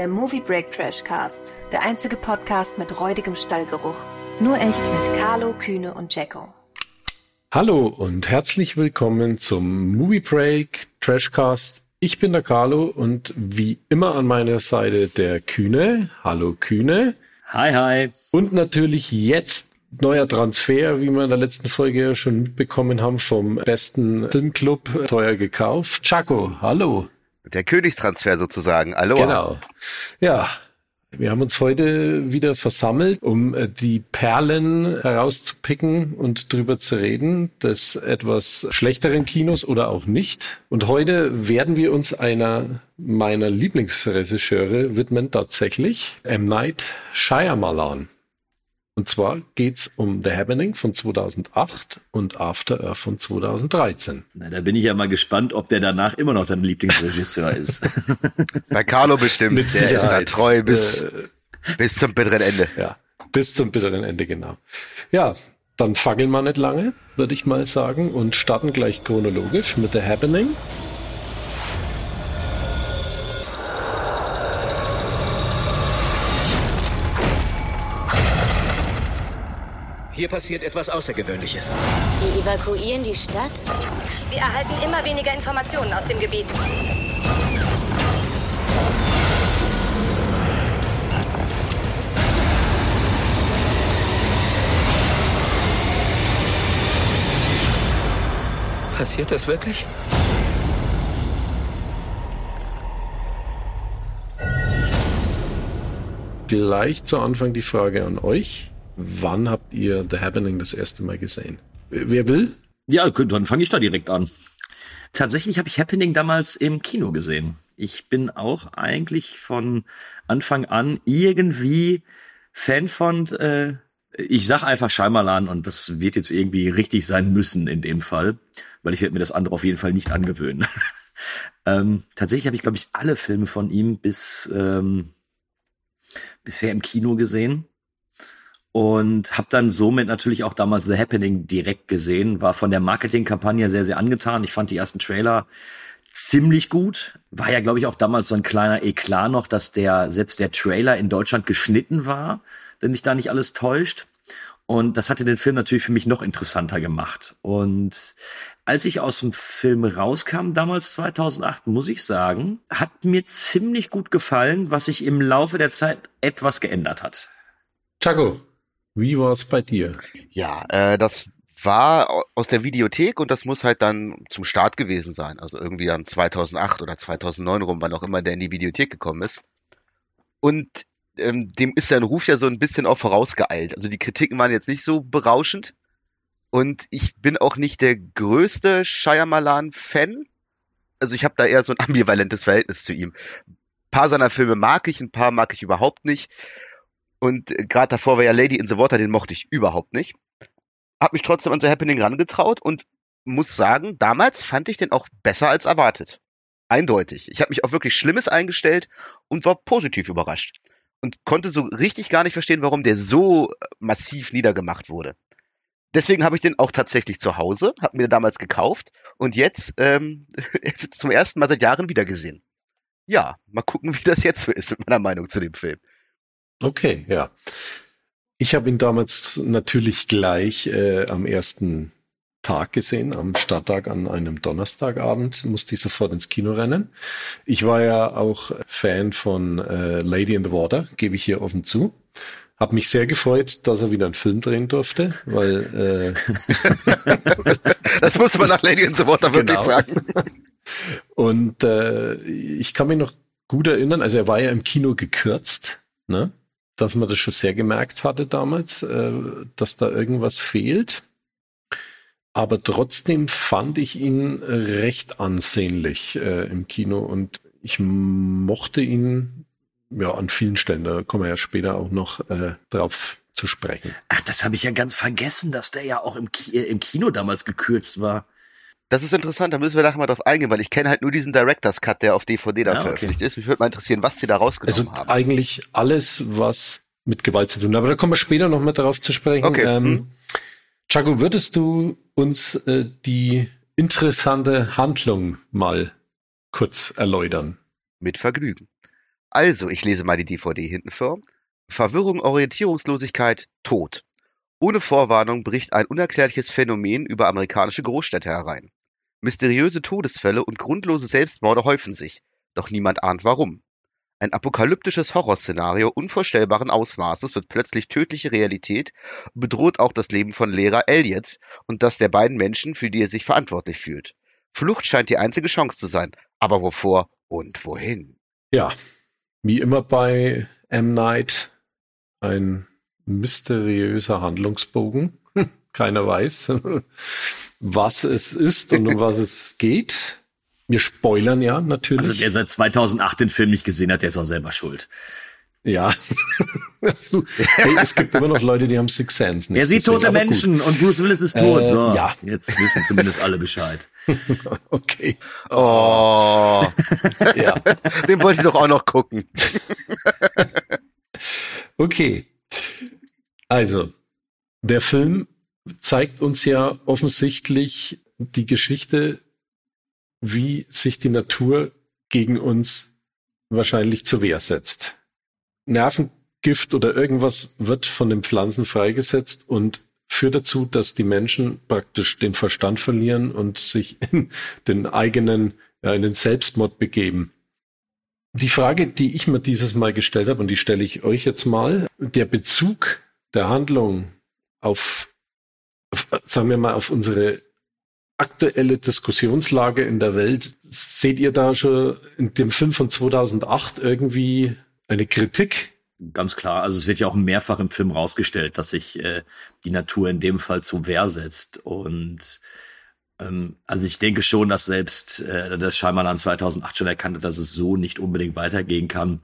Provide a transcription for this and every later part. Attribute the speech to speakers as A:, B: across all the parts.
A: der Movie Break Trash Cast. Der einzige Podcast mit räudigem Stallgeruch. Nur echt mit Carlo, Kühne und Jacko.
B: Hallo und herzlich willkommen zum Movie Break Trashcast. Ich bin der Carlo und wie immer an meiner Seite der Kühne. Hallo Kühne.
C: Hi, hi.
B: Und natürlich jetzt neuer Transfer, wie wir in der letzten Folge ja schon mitbekommen haben, vom besten Filmclub teuer gekauft. Chaco, hallo.
D: Der Königstransfer sozusagen. Aloha.
B: Genau. Ja, wir haben uns heute wieder versammelt, um äh, die Perlen herauszupicken und drüber zu reden, des etwas schlechteren Kinos oder auch nicht. Und heute werden wir uns einer meiner Lieblingsregisseure widmen, tatsächlich M. Night Shyamalan. Und zwar geht's um The Happening von 2008 und After Earth von 2013.
C: Na, da bin ich ja mal gespannt, ob der danach immer noch dein Lieblingsregisseur ist.
D: Bei Carlo bestimmt.
B: Mit
D: der ist da
B: Sicherheit.
D: treu bis,
B: Äh,
D: bis zum bitteren Ende.
B: Ja, bis zum bitteren Ende, genau. Ja, dann fackeln wir nicht lange, würde ich mal sagen, und starten gleich chronologisch mit The Happening.
E: Hier passiert etwas Außergewöhnliches.
F: Die evakuieren die Stadt?
G: Wir erhalten immer weniger Informationen aus dem Gebiet.
E: Passiert das wirklich?
B: Gleich zu Anfang die Frage an euch. Wann habt ihr The Happening das erste Mal gesehen? Wer will?
C: ja, dann fange ich da direkt an. Tatsächlich habe ich Happening damals im Kino gesehen. Ich bin auch eigentlich von Anfang an irgendwie Fan von, äh, ich sag einfach Scheimerlan und das wird jetzt irgendwie richtig sein müssen in dem Fall, weil ich werde mir das andere auf jeden Fall nicht angewöhnen. ähm, tatsächlich habe ich, glaube ich, alle Filme von ihm bis ähm, bisher im Kino gesehen und habe dann somit natürlich auch damals The Happening direkt gesehen, war von der Marketingkampagne sehr, sehr angetan. Ich fand die ersten Trailer ziemlich gut. War ja, glaube ich, auch damals so ein kleiner Eklat noch, dass der, selbst der Trailer in Deutschland geschnitten war, wenn mich da nicht alles täuscht. Und das hatte den Film natürlich für mich noch interessanter gemacht. Und als ich aus dem Film rauskam, damals 2008, muss ich sagen, hat mir ziemlich gut gefallen, was sich im Laufe der Zeit etwas geändert hat.
B: Chaco, wie war es bei dir?
D: Ja, äh, das war au- aus der Videothek und das muss halt dann zum Start gewesen sein. Also irgendwie dann 2008 oder 2009 rum, wann auch immer der in die Videothek gekommen ist. Und ähm, dem ist sein Ruf ja so ein bisschen auch vorausgeeilt. Also die Kritiken waren jetzt nicht so berauschend. Und ich bin auch nicht der größte Shyamalan-Fan. Also ich habe da eher so ein ambivalentes Verhältnis zu ihm. Ein paar seiner Filme mag ich, ein paar mag ich überhaupt nicht. Und gerade davor war ja Lady in the Water, den mochte ich überhaupt nicht. Hab mich trotzdem an The Happening rangetraut und muss sagen, damals fand ich den auch besser als erwartet. Eindeutig. Ich habe mich auf wirklich Schlimmes eingestellt und war positiv überrascht. Und konnte so richtig gar nicht verstehen, warum der so massiv niedergemacht wurde. Deswegen habe ich den auch tatsächlich zu Hause, habe mir den damals gekauft und jetzt ähm, zum ersten Mal seit Jahren wieder gesehen. Ja, mal gucken, wie das jetzt so ist mit meiner Meinung zu dem Film.
B: Okay, ja. Ich habe ihn damals natürlich gleich äh, am ersten Tag gesehen, am Starttag an einem Donnerstagabend, musste ich sofort ins Kino rennen. Ich war ja auch Fan von äh, Lady in the Water, gebe ich hier offen zu. Hab mich sehr gefreut, dass er wieder einen Film drehen durfte, weil äh,
D: Das musste man nach Lady in the Water wirklich
B: Genau.
D: sagen.
B: Und äh, ich kann mich noch gut erinnern, also er war ja im Kino gekürzt, ne? Dass man das schon sehr gemerkt hatte damals, äh, dass da irgendwas fehlt. Aber trotzdem fand ich ihn recht ansehnlich äh, im Kino und ich mochte ihn ja an vielen Stellen. Da kommen wir ja später auch noch äh, drauf zu sprechen.
C: Ach, das habe ich ja ganz vergessen, dass der ja auch im, Ki äh, im Kino damals gekürzt war.
D: Das ist interessant, da müssen wir nachher mal drauf eingehen, weil ich kenne halt nur diesen Director's Cut, der auf DVD da
C: Ah, okay.
D: veröffentlicht ist. Mich würde mal interessieren, was die da rausgenommen
B: Also
D: haben.
B: eigentlich alles, was mit Gewalt zu tun hat. Aber da kommen wir später noch mal darauf zu sprechen.
D: Okay,
B: Ähm,
D: hm.
B: Chaco, würdest du uns äh, die interessante Handlung mal kurz erläutern?
D: Mit Vergnügen. Also, ich lese mal die DVD hinten vor. Verwirrung, Orientierungslosigkeit, Tod. Ohne Vorwarnung bricht ein unerklärliches Phänomen über amerikanische Großstädte herein. Mysteriöse Todesfälle und grundlose Selbstmorde häufen sich, doch niemand ahnt warum. Ein apokalyptisches Horrorszenario unvorstellbaren Ausmaßes wird plötzlich tödliche Realität bedroht auch das Leben von Lehrer Elliot und das der beiden Menschen, für die er sich verantwortlich fühlt. Flucht scheint die einzige Chance zu sein, aber wovor und wohin?
B: Ja, wie immer bei M. Night ein mysteriöser Handlungsbogen. Keiner weiß, was es ist und um was es geht. Wir spoilern ja natürlich.
C: Also der seit 2008 den Film nicht gesehen hat, der ist auch selber schuld.
B: Ja. hey, es gibt immer noch Leute, die haben Six Sense.
C: Er sieht tote Menschen gut. und Bruce Willis ist tot.
B: Äh,
C: so,
B: ja.
C: Jetzt wissen zumindest alle Bescheid.
B: okay.
D: Oh.
B: Ja.
D: Den wollte ich doch auch noch gucken.
B: Okay. Also, der Film zeigt uns ja offensichtlich die Geschichte wie sich die Natur gegen uns wahrscheinlich zur Wehr setzt. Nervengift oder irgendwas wird von den Pflanzen freigesetzt und führt dazu, dass die Menschen praktisch den Verstand verlieren und sich in den eigenen, ja, in den Selbstmord begeben. Die Frage, die ich mir dieses Mal gestellt habe, und die stelle ich euch jetzt mal, der Bezug der Handlung auf, sagen wir mal, auf unsere aktuelle Diskussionslage in der Welt, seht ihr da schon in dem Film von 2008 irgendwie eine Kritik?
C: Ganz klar, also es wird ja auch mehrfach im Film rausgestellt, dass sich äh, die Natur in dem Fall zur Wehr setzt. Und ähm, also ich denke schon, dass selbst äh, das Scheinmal 2008 schon erkannte, dass es so nicht unbedingt weitergehen kann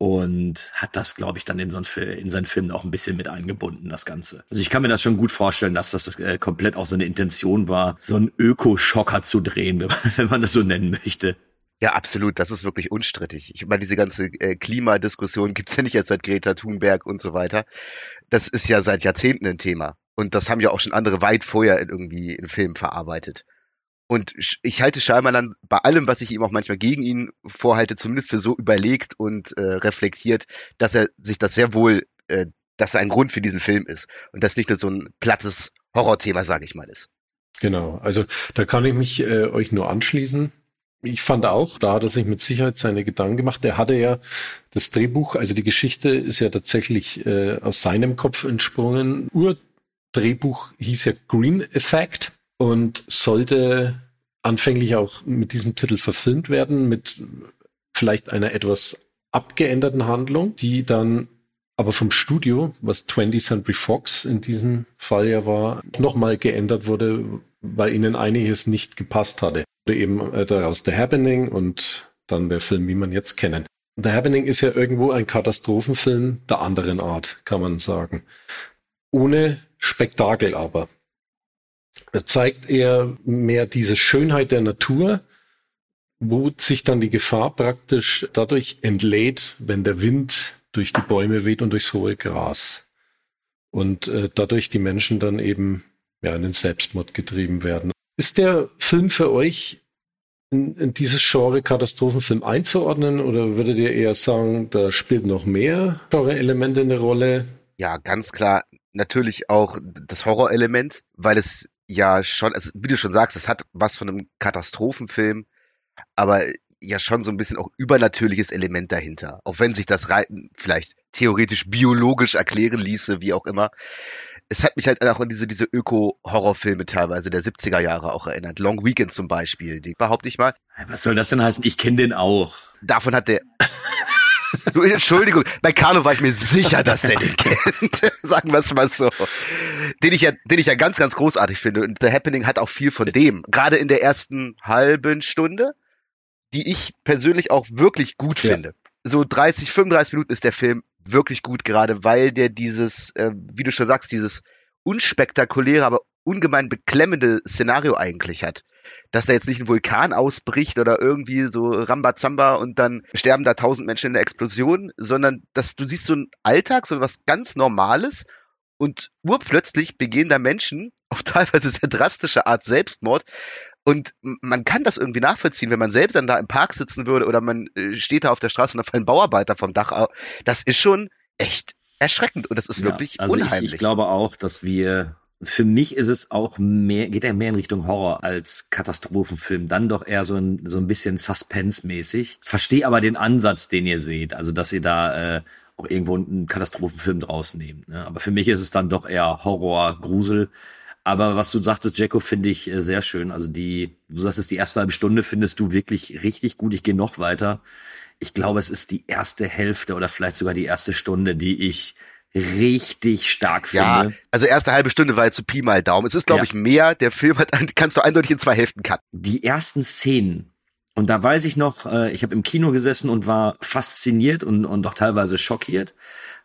C: und hat das, glaube ich, dann in, so ein, in seinen Film auch ein bisschen mit eingebunden, das Ganze. Also ich kann mir das schon gut vorstellen, dass das äh, komplett auch seine Intention war, so einen Ökoschocker zu drehen, wenn man, wenn man das so nennen möchte.
D: Ja, absolut. Das ist wirklich unstrittig. Ich meine, diese ganze äh, Klimadiskussion gibt's ja nicht erst seit Greta Thunberg und so weiter. Das ist ja seit Jahrzehnten ein Thema. Und das haben ja auch schon andere weit vorher in irgendwie in Filmen verarbeitet. Und ich halte Shyamalan bei allem, was ich ihm auch manchmal gegen ihn vorhalte, zumindest für so überlegt und äh, reflektiert, dass er sich das sehr wohl, äh, dass er ein Grund für diesen Film ist und das nicht nur so ein plattes Horrorthema, sage ich mal, ist.
B: Genau, also da kann ich mich äh, euch nur anschließen. Ich fand auch, da hat er sich mit Sicherheit seine Gedanken gemacht. Er hatte ja das Drehbuch, also die Geschichte ist ja tatsächlich äh, aus seinem Kopf entsprungen. Urdrehbuch hieß ja Green Effect und sollte anfänglich auch mit diesem Titel verfilmt werden, mit vielleicht einer etwas abgeänderten Handlung, die dann aber vom Studio, was 20th Century Fox in diesem Fall ja war, nochmal geändert wurde, weil ihnen einiges nicht gepasst hatte. Eben äh, daraus The Happening und dann der Film, wie man jetzt kennen. The Happening ist ja irgendwo ein Katastrophenfilm der anderen Art, kann man sagen. Ohne Spektakel aber zeigt er mehr diese Schönheit der Natur, wo sich dann die Gefahr praktisch dadurch entlädt, wenn der Wind durch die Bäume weht und durchs hohe Gras. Und äh, dadurch die Menschen dann eben ja, in den Selbstmord getrieben werden. Ist der Film für euch in, in dieses Genre Katastrophenfilm einzuordnen oder würdet ihr eher sagen, da spielt noch mehr Genre-Elemente eine Rolle?
D: Ja, ganz klar. Natürlich auch das Horrorelement, weil es ja schon, also wie du schon sagst, es hat was von einem Katastrophenfilm, aber ja schon so ein bisschen auch übernatürliches Element dahinter. Auch wenn sich das Reiten vielleicht theoretisch biologisch erklären ließe, wie auch immer. Es hat mich halt auch an diese, diese Öko-Horrorfilme teilweise der 70er Jahre auch erinnert. Long Weekend zum Beispiel, die behaupte ich mal.
C: Was soll das denn heißen? Ich kenne den auch.
D: Davon hat der, Du, Entschuldigung, bei Carlo war ich mir sicher, dass der den kennt. Sagen wir es mal so. Den ich ja, den ich ja ganz, ganz großartig finde. Und The Happening hat auch viel von dem. Gerade in der ersten halben Stunde, die ich persönlich auch wirklich gut ja. finde. So 30, 35 Minuten ist der Film wirklich gut, gerade weil der dieses, äh, wie du schon sagst, dieses unspektakuläre, aber ungemein beklemmende Szenario eigentlich hat dass da jetzt nicht ein Vulkan ausbricht oder irgendwie so Rambazamba und dann sterben da tausend Menschen in der Explosion, sondern dass du siehst so einen Alltag, so was ganz Normales und urplötzlich begehen da Menschen auf teilweise sehr drastische Art Selbstmord Und man kann das irgendwie nachvollziehen, wenn man selbst dann da im Park sitzen würde oder man äh, steht da auf der Straße und da fallen Bauarbeiter vom Dach. Das ist schon echt erschreckend und das ist wirklich
C: ja, also
D: unheimlich.
C: Ich, ich glaube auch, dass wir für mich ist es auch mehr, geht er mehr in Richtung Horror als Katastrophenfilm. Dann doch eher so ein, so ein bisschen Suspense-mäßig. Verstehe aber den Ansatz, den ihr seht. Also, dass ihr da äh, auch irgendwo einen Katastrophenfilm draus nehmt. Ne? Aber für mich ist es dann doch eher Horror, Grusel. Aber was du sagtest, Jacko, finde ich äh, sehr schön. Also die, du sagst, die erste halbe Stunde findest du wirklich richtig gut. Ich gehe noch weiter. Ich glaube, es ist die erste Hälfte oder vielleicht sogar die erste Stunde, die ich richtig stark finde. Ja,
D: also erste halbe Stunde war jetzt zu Pi mal Daumen. Es ist, glaube ja. ich, mehr. Der Film hat, kannst du eindeutig in zwei Hälften cutten.
C: Die ersten Szenen, und da weiß ich noch, äh, ich habe im Kino gesessen und war fasziniert und, und auch teilweise schockiert.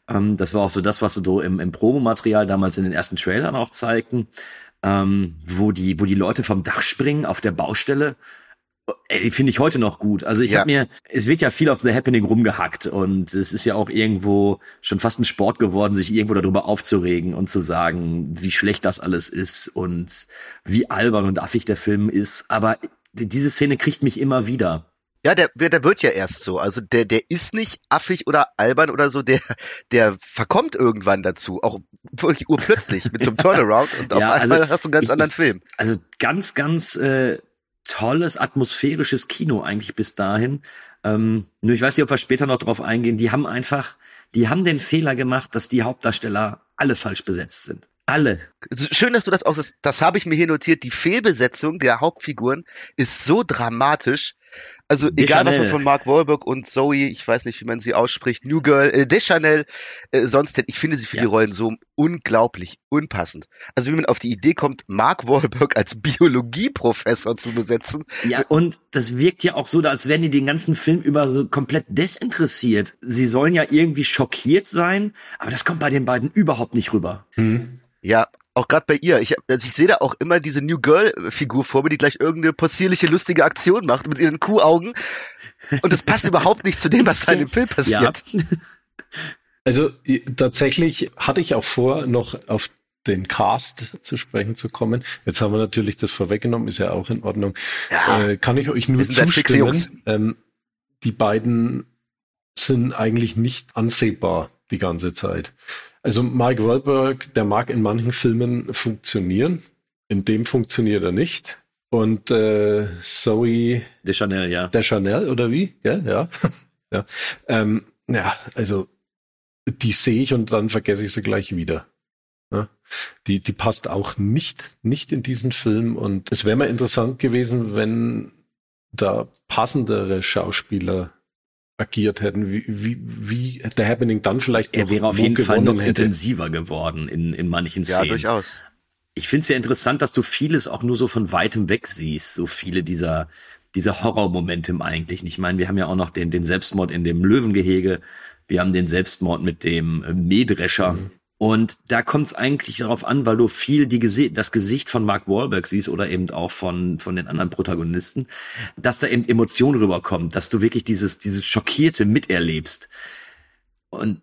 C: Ähm, das war auch so das, was sie so im, im Promomaterial damals in den ersten Trailern auch zeigten, ähm, wo die, wo die Leute vom Dach springen auf der Baustelle Ey, finde ich heute noch gut. Also ich ja. habe mir, es wird ja viel auf The Happening rumgehackt und es ist ja auch irgendwo schon fast ein Sport geworden, sich irgendwo darüber aufzuregen und zu sagen, wie schlecht das alles ist und wie albern und affig der Film ist. Aber diese Szene kriegt mich immer wieder.
D: Ja, der, der wird ja erst so. Also der, der ist nicht affig oder albern oder so, der, der verkommt irgendwann dazu. Auch wirklich urplötzlich mit so einem Turnaround und auf ja, einmal also hast du einen ganz ich, anderen Film.
C: Also ganz, ganz äh, tolles atmosphärisches Kino eigentlich bis dahin. Ähm, nur ich weiß nicht, ob wir später noch drauf eingehen. Die haben einfach, die haben den Fehler gemacht, dass die Hauptdarsteller alle falsch besetzt sind. Alle.
D: Schön, dass du das aus, das habe ich mir hier notiert. Die Fehlbesetzung der Hauptfiguren ist so dramatisch. Also egal, was man von Mark Wahlberg und Zoe, ich weiß nicht, wie man sie ausspricht, New Girl, äh, Deschanel, äh, sonst, ich finde sie für ja. die Rollen so unglaublich unpassend. Also wie man auf die Idee kommt, Mark Wahlberg als Biologieprofessor zu besetzen.
C: Ja, und das wirkt ja auch so, als wären die den ganzen Film über so komplett desinteressiert. Sie sollen ja irgendwie schockiert sein, aber das kommt bei den beiden überhaupt nicht rüber.
D: Hm. Ja, auch gerade bei ihr. Ich, also ich sehe da auch immer diese New Girl-Figur vor mir, die gleich irgendeine possierliche, lustige Aktion macht mit ihren Kuhaugen. Und das passt überhaupt nicht zu dem, was da in dem Film passiert. Ja.
B: Also tatsächlich hatte ich auch vor, noch auf den Cast zu sprechen zu kommen. Jetzt haben wir natürlich das vorweggenommen, ist ja auch in Ordnung. Ja, äh, kann ich euch nur zustimmen. Ähm, die beiden sind eigentlich nicht ansehbar die ganze Zeit. Also Mike Wahlberg, der mag in manchen Filmen funktionieren. In dem funktioniert er nicht. Und äh, Zoe
C: Deschanel, ja.
B: Deschanel oder wie? Ja, ja. ja. Ähm, ja, also die sehe ich und dann vergesse ich sie gleich wieder. Ja? Die, die passt auch nicht, nicht in diesen Film. Und es wäre mal interessant gewesen, wenn da passendere Schauspieler agiert hätten, wie, wie, wie der Happening dann vielleicht
C: Er wäre auf jeden Fall noch hätte. intensiver geworden in, in manchen Szenen. Ja,
D: durchaus.
C: Ich finde es ja interessant, dass du vieles auch nur so von weitem weg siehst, so viele dieser, dieser Horrormomente im Eigentlichen. Ich meine, wir haben ja auch noch den, den Selbstmord in dem Löwengehege, wir haben den Selbstmord mit dem äh, Mähdrescher. Mhm. Und da kommt es eigentlich darauf an, weil du viel die Gesi das Gesicht von Mark Wahlberg siehst oder eben auch von, von den anderen Protagonisten, dass da eben Emotion rüberkommt, dass du wirklich dieses, dieses Schockierte miterlebst. Und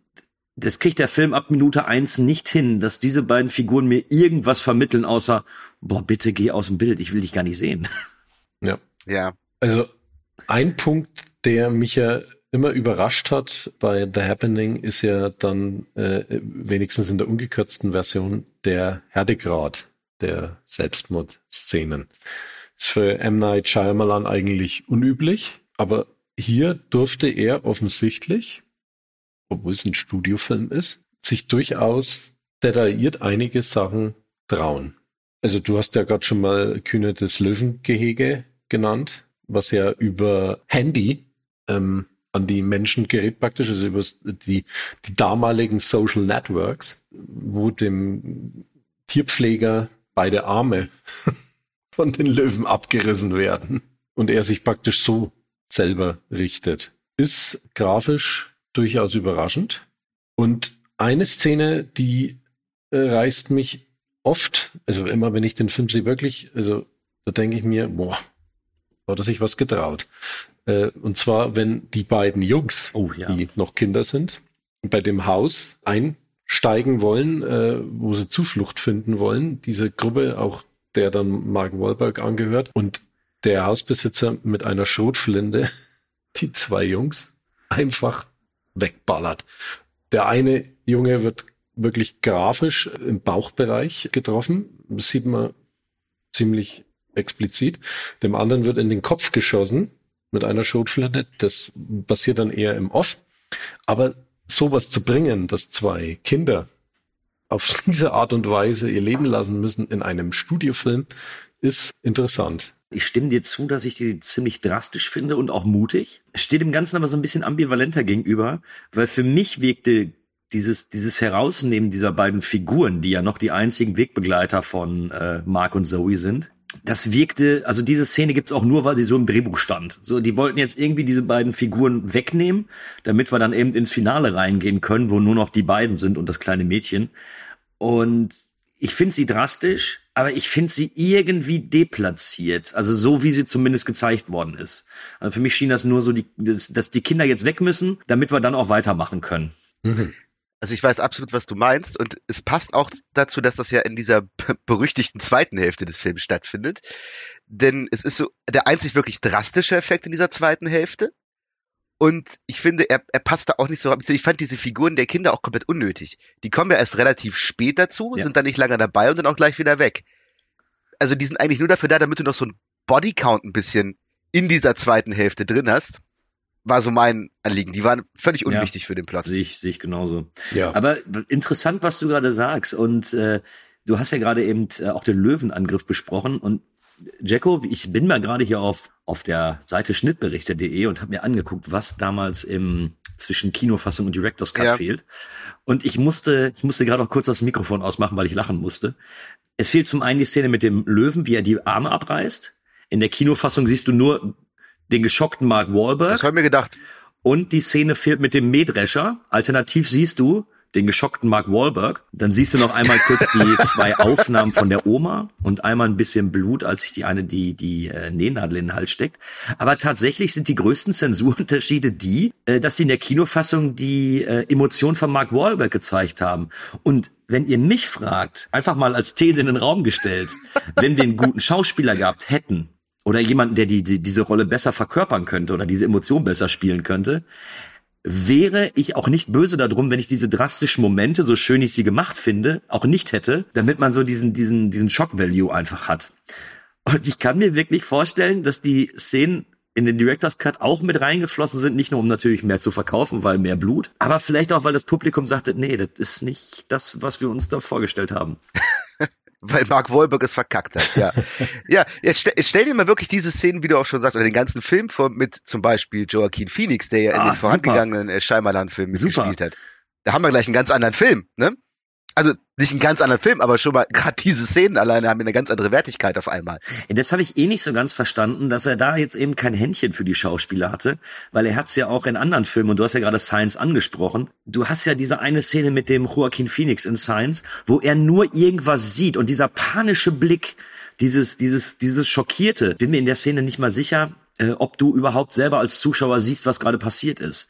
C: das kriegt der Film ab Minute eins nicht hin, dass diese beiden Figuren mir irgendwas vermitteln, außer, boah, bitte geh aus dem Bild, ich will dich gar nicht sehen.
B: Ja.
D: Ja.
B: Also ein Punkt, der mich ja immer überrascht hat bei The Happening, ist ja dann äh, wenigstens in der ungekürzten Version der Härtegrad der Selbstmordszenen. Ist für M. Night Shyamalan eigentlich unüblich, aber hier durfte er offensichtlich, obwohl es ein Studiofilm ist, sich durchaus detailliert einige Sachen trauen. Also du hast ja gerade schon mal Kühne des Löwengehege genannt, was ja über Handy ähm, an die Menschen gerät praktisch, also über die, die damaligen Social Networks, wo dem Tierpfleger beide Arme von den Löwen abgerissen werden und er sich praktisch so selber richtet. Ist grafisch durchaus überraschend. Und eine Szene, die äh, reißt mich oft, also immer wenn ich den Film sehe, wirklich, also da denke ich mir, boah, hat er sich was getraut. Äh, und zwar, wenn die beiden Jungs, oh, ja. die noch Kinder sind, bei dem Haus einsteigen wollen, äh, wo sie Zuflucht finden wollen, diese Gruppe, auch der dann Mark Wahlberg angehört, und der Hausbesitzer mit einer Schrotflinte die zwei Jungs einfach wegballert. Der eine Junge wird wirklich grafisch im Bauchbereich getroffen. Das sieht man ziemlich explizit. Dem anderen wird in den Kopf geschossen mit einer Schrotflinte. Das passiert dann eher im Off. Aber sowas zu bringen, dass zwei Kinder auf diese Art und Weise ihr Leben lassen müssen in einem Studiofilm, ist interessant.
C: Ich stimme dir zu, dass ich die ziemlich drastisch finde und auch mutig. Steht dem Ganzen aber so ein bisschen ambivalenter gegenüber, weil für mich wirkte dieses, dieses Herausnehmen dieser beiden Figuren, die ja noch die einzigen Wegbegleiter von äh, Mark und Zoe sind, das wirkte, also diese Szene gibt's auch nur, weil sie so im Drehbuch stand. So, die wollten jetzt irgendwie diese beiden Figuren wegnehmen, damit wir dann eben ins Finale reingehen können, wo nur noch die beiden sind und das kleine Mädchen. Und ich finde sie drastisch, aber ich finde sie irgendwie deplatziert. Also so, wie sie zumindest gezeigt worden ist. Also für mich schien das nur so, die, dass, dass die Kinder jetzt weg müssen, damit wir dann auch weitermachen können.
D: Mhm. Also ich weiß absolut, was du meinst und es passt auch dazu, dass das ja in dieser berüchtigten zweiten Hälfte des Films stattfindet. Denn es ist so der einzig wirklich drastische Effekt in dieser zweiten Hälfte. Und ich finde, er, er passt da auch nicht so. Ich fand diese Figuren der Kinder auch komplett unnötig. Die kommen ja erst relativ spät dazu, ja. sind dann nicht lange dabei und dann auch gleich wieder weg. Also die sind eigentlich nur dafür da, damit du noch so ein Bodycount ein bisschen in dieser zweiten Hälfte drin hast war so mein Anliegen. Die waren völlig unwichtig
C: ja,
D: für den Platz.
C: Sehe ich, sehe ich genauso. Ja. Aber interessant, was du gerade sagst. Und äh, du hast ja gerade eben äh, auch den Löwenangriff besprochen. Und Jacko, ich bin mal gerade hier auf, auf der Seite schnittberichte.de und habe mir angeguckt, was damals im zwischen Kinofassung und Director's Cut ja. fehlt. Und ich musste, ich musste gerade auch kurz das Mikrofon ausmachen, weil ich lachen musste. Es fehlt zum einen die Szene mit dem Löwen, wie er die Arme abreißt. In der Kinofassung siehst du nur den geschockten Mark Wahlberg.
D: Das habe ich mir gedacht.
C: Und die Szene fehlt mit dem Mähdrescher. Alternativ siehst du den geschockten Mark Wahlberg. Dann siehst du noch einmal kurz die zwei Aufnahmen von der Oma und einmal ein bisschen Blut, als sich die eine die, die äh, Nähnadel in den Hals steckt. Aber tatsächlich sind die größten Zensurunterschiede die, äh, dass sie in der Kinofassung die äh, Emotion von Mark Wahlberg gezeigt haben. Und wenn ihr mich fragt, einfach mal als These in den Raum gestellt, wenn wir einen guten Schauspieler gehabt hätten, oder jemanden, der die, die, diese Rolle besser verkörpern könnte oder diese Emotion besser spielen könnte, wäre ich auch nicht böse darum, wenn ich diese drastischen Momente, so schön ich sie gemacht finde, auch nicht hätte, damit man so diesen, diesen, diesen Shock-Value einfach hat. Und ich kann mir wirklich vorstellen, dass die Szenen in den Director's Cut auch mit reingeflossen sind, nicht nur um natürlich mehr zu verkaufen, weil mehr Blut, aber vielleicht auch, weil das Publikum sagte, nee, das ist nicht das, was wir uns da vorgestellt haben.
D: weil Mark Wahlberg es verkackt hat. Ja, ja. Jetzt stell, stell, dir mal wirklich diese Szenen, wie du auch schon sagst, oder den ganzen Film vor mit zum Beispiel Joaquin Phoenix, der ja in ah, den vorangegangenen äh, Scheimerland-Filmen mitgespielt hat. Da haben wir gleich einen ganz anderen Film, ne? Also nicht ein ganz anderer Film, aber schon mal gerade diese Szenen alleine haben eine ganz andere Wertigkeit auf einmal.
C: Das habe ich eh nicht so ganz verstanden, dass er da jetzt eben kein Händchen für die Schauspieler hatte, weil er hat's ja auch in anderen Filmen und du hast ja gerade Science angesprochen. Du hast ja diese eine Szene mit dem Joaquin Phoenix in Science, wo er nur irgendwas sieht und dieser panische Blick, dieses dieses dieses schockierte. Bin mir in der Szene nicht mal sicher, äh, ob du überhaupt selber als Zuschauer siehst, was gerade passiert ist.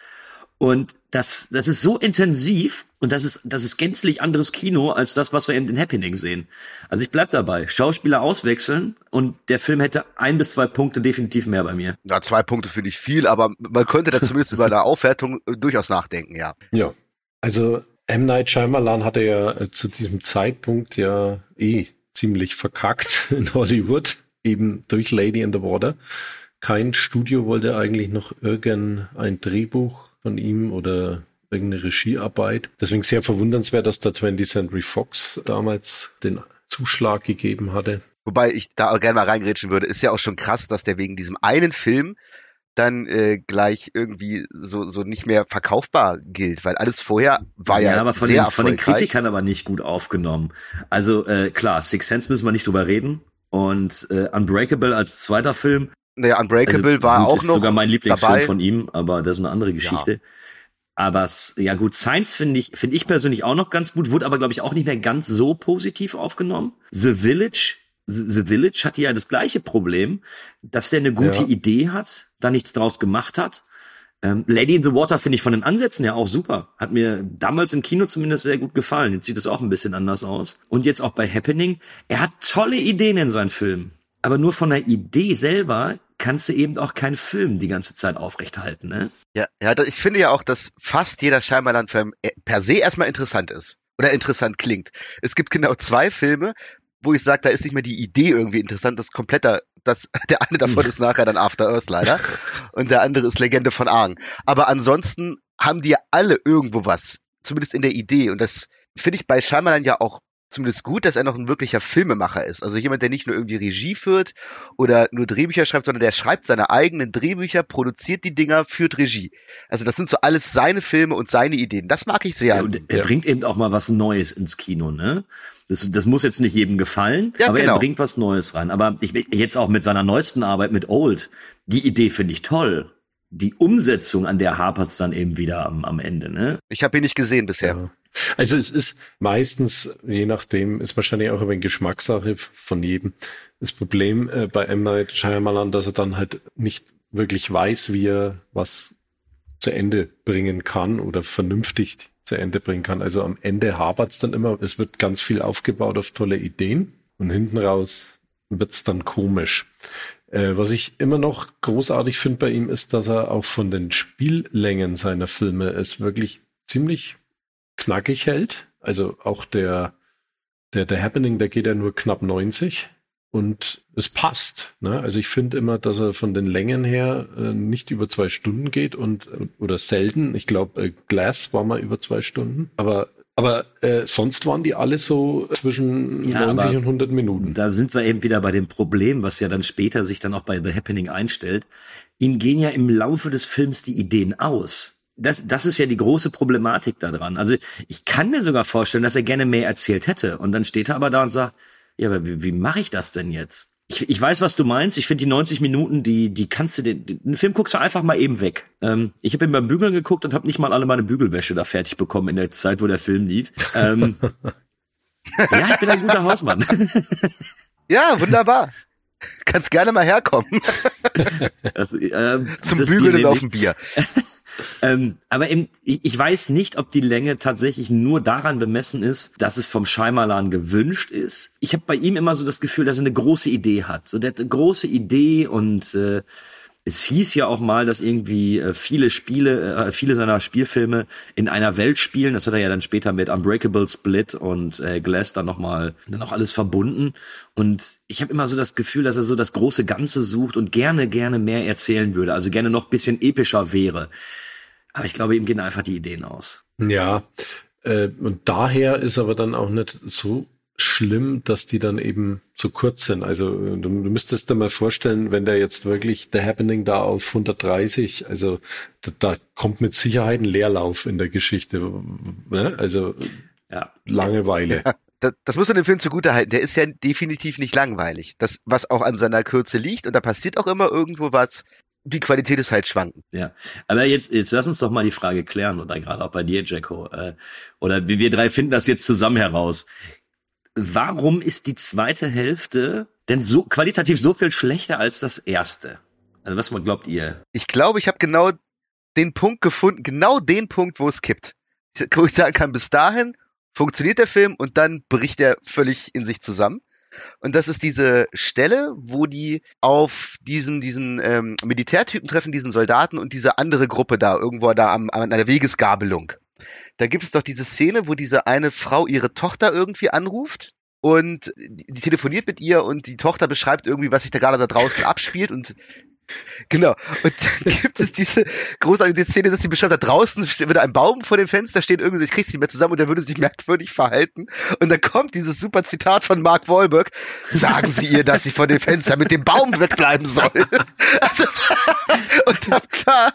C: Und das, das ist so intensiv und das ist, das ist gänzlich anderes Kino als das, was wir eben in Happening sehen. Also ich bleib dabei. Schauspieler auswechseln und der Film hätte ein bis zwei Punkte definitiv mehr bei mir.
D: Ja, zwei Punkte finde ich viel, aber man könnte da zumindest über eine Aufwertung äh, durchaus nachdenken, ja.
B: Ja. Also M. Night Shyamalan hatte ja äh, zu diesem Zeitpunkt ja eh ziemlich verkackt in Hollywood, eben durch Lady in the Water. Kein Studio wollte eigentlich noch irgendein Drehbuch von ihm oder irgendeine Regiearbeit. Deswegen sehr verwundernswert, dass der 20th Century Fox damals den Zuschlag gegeben hatte.
D: Wobei ich da auch gerne mal reingrätschen würde, ist ja auch schon krass, dass der wegen diesem einen Film dann äh, gleich irgendwie so so nicht mehr verkaufbar gilt, weil alles vorher war ja, ja
C: aber von
D: sehr
C: den, von den Kritikern aber nicht gut aufgenommen. Also äh, klar, Six Sense müssen wir nicht drüber reden und äh, Unbreakable als zweiter Film
D: naja, Unbreakable also, war auch
C: ist
D: noch.
C: sogar mein Lieblingsfilm dabei. von ihm, aber das ist eine andere Geschichte. Ja. Aber ja gut, Science finde ich, finde ich persönlich auch noch ganz gut, wurde aber glaube ich auch nicht mehr ganz so positiv aufgenommen. The Village, The Village hatte ja das gleiche Problem, dass der eine gute ja. Idee hat, da nichts draus gemacht hat. Ähm, Lady in the Water finde ich von den Ansätzen her auch super. Hat mir damals im Kino zumindest sehr gut gefallen. Jetzt sieht es auch ein bisschen anders aus. Und jetzt auch bei Happening. Er hat tolle Ideen in seinen Filmen. Aber nur von der Idee selber kannst du eben auch keinen Film die ganze Zeit aufrechthalten, ne?
D: Ja, ja, ich finde ja auch, dass fast jeder Shyamalan-Film äh, per se erstmal interessant ist. Oder interessant klingt. Es gibt genau zwei Filme, wo ich sage, da ist nicht mehr die Idee irgendwie interessant, das kompletter, das, der eine davon ist nachher dann After Earth leider. Und der andere ist Legende von Aang. Aber ansonsten haben die ja alle irgendwo was. Zumindest in der Idee. Und das finde ich bei Shyamalan ja auch zumindest gut, dass er noch ein wirklicher Filmemacher ist. Also jemand, der nicht nur irgendwie Regie führt oder nur Drehbücher schreibt, sondern der schreibt seine eigenen Drehbücher, produziert die Dinger, führt Regie. Also das sind so alles seine Filme und seine Ideen. Das mag ich sehr.
C: Ja, und er
B: Ja.
C: bringt eben auch mal was Neues ins Kino, ne? Das, das muss jetzt nicht jedem gefallen,
D: Ja,
C: aber
D: genau.
C: er bringt was Neues rein. Aber ich jetzt auch mit seiner neuesten Arbeit mit Old, die Idee finde ich toll. Die Umsetzung, an der hapert's dann eben wieder am, am Ende, ne?
D: Ich habe ihn nicht gesehen bisher.
B: Ja. Also es ist meistens, je nachdem, ist wahrscheinlich auch ein Geschmackssache von jedem. Das Problem äh, bei M. Night Shyamalan, dass er dann halt nicht wirklich weiß, wie er was zu Ende bringen kann oder vernünftig zu Ende bringen kann. Also am Ende hapert's dann immer, es wird ganz viel aufgebaut auf tolle Ideen und hinten raus wird's dann komisch. Äh, was ich immer noch großartig finde bei ihm ist, dass er auch von den Spiellängen seiner Filme es wirklich ziemlich knackig hält. Also auch der, der, der Happening, der geht ja nur knapp 90 und es passt. Ne? Also ich finde immer, dass er von den Längen her äh, nicht über zwei Stunden geht und oder selten. Ich glaube, äh, Glass war mal über zwei Stunden. Aber aber äh, sonst waren die alle so zwischen
C: Ja,
B: 90
C: aber
B: und 100 Minuten.
C: Da sind wir eben wieder bei dem Problem, was ja dann später sich dann auch bei The Happening einstellt. Ihnen gehen ja im Laufe des Films die Ideen aus. Das, das ist ja die große Problematik daran. Also ich kann mir sogar vorstellen, dass er gerne mehr erzählt hätte. Und dann steht er aber da und sagt, ja, aber wie, wie mache ich das denn jetzt? Ich, ich weiß, was du meinst. Ich finde die 90 Minuten, die, die kannst du den, den Film guckst du einfach mal eben weg. Ähm, ich habe ihn beim Bügeln geguckt und habe nicht mal alle meine Bügelwäsche da fertig bekommen in der Zeit, wo der Film lief. Ähm, ja, ich bin ein guter Hausmann.
D: Ja, wunderbar. Kannst gerne mal herkommen.
C: Das, ähm,
D: Zum Bügeln
C: Bier
D: auf dem Bier.
C: Ähm, aber eben, ich, ich weiß nicht, ob die Länge tatsächlich nur daran bemessen ist, dass es vom Scheimalan gewünscht ist. Ich habe bei ihm immer so das Gefühl, dass er eine große Idee hat. So der hat eine große Idee und äh, es hieß ja auch mal, dass irgendwie äh, viele Spiele, äh, viele seiner Spielfilme in einer Welt spielen. Das hat er ja dann später mit Unbreakable Split und äh, Glass dann nochmal, dann auch alles verbunden. Und ich habe immer so das Gefühl, dass er so das große Ganze sucht und gerne, gerne mehr erzählen würde. Also gerne noch bisschen epischer wäre. Aber ich glaube, ihm gehen einfach die Ideen aus.
B: Ja, äh, und daher ist aber dann auch nicht so schlimm, dass die dann eben zu kurz sind. Also äh, du, du müsstest dir mal vorstellen, wenn der jetzt wirklich The Happening da auf 130, also da, da kommt mit Sicherheit ein Leerlauf in der Geschichte. Ne? Also
C: Ja.
B: Langeweile.
D: Das, das muss man dem Film zugutehalten. Der ist ja definitiv nicht langweilig. Das, was auch an seiner Kürze liegt. Und da passiert auch immer irgendwo was. Die Qualität ist halt schwankend.
C: Ja, aber jetzt, jetzt lass uns doch mal die Frage klären, oder gerade auch bei dir, Jacko, äh, oder wir drei finden das jetzt zusammen heraus. Warum ist die zweite Hälfte denn so qualitativ so viel schlechter als das erste? Also was glaubt ihr?
D: Ich glaube, ich habe genau den Punkt gefunden, genau den Punkt, wo es kippt. Wo ich sagen kann, bis dahin funktioniert der Film und dann bricht er völlig in sich zusammen. Und das ist diese Stelle, wo die auf diesen, diesen ähm, Militärtypen treffen, diesen Soldaten und diese andere Gruppe da, irgendwo da am, an einer Wegesgabelung. Da gibt es doch diese Szene, wo diese eine Frau ihre Tochter irgendwie anruft und die, telefoniert mit ihr und die Tochter beschreibt irgendwie, was sich da gerade da draußen abspielt und Genau. Und dann gibt es diese großartige Szene, dass sie beschreibt, da draußen wieder ein Baum vor dem Fenster, steht irgendwie, ich krieg's nicht mehr zusammen und der würde sich merkwürdig verhalten. Und dann kommt dieses super Zitat von Mark Wahlberg. Sagen Sie ihr, dass sie vor dem Fenster mit dem Baum wegbleiben soll. Also, und ab da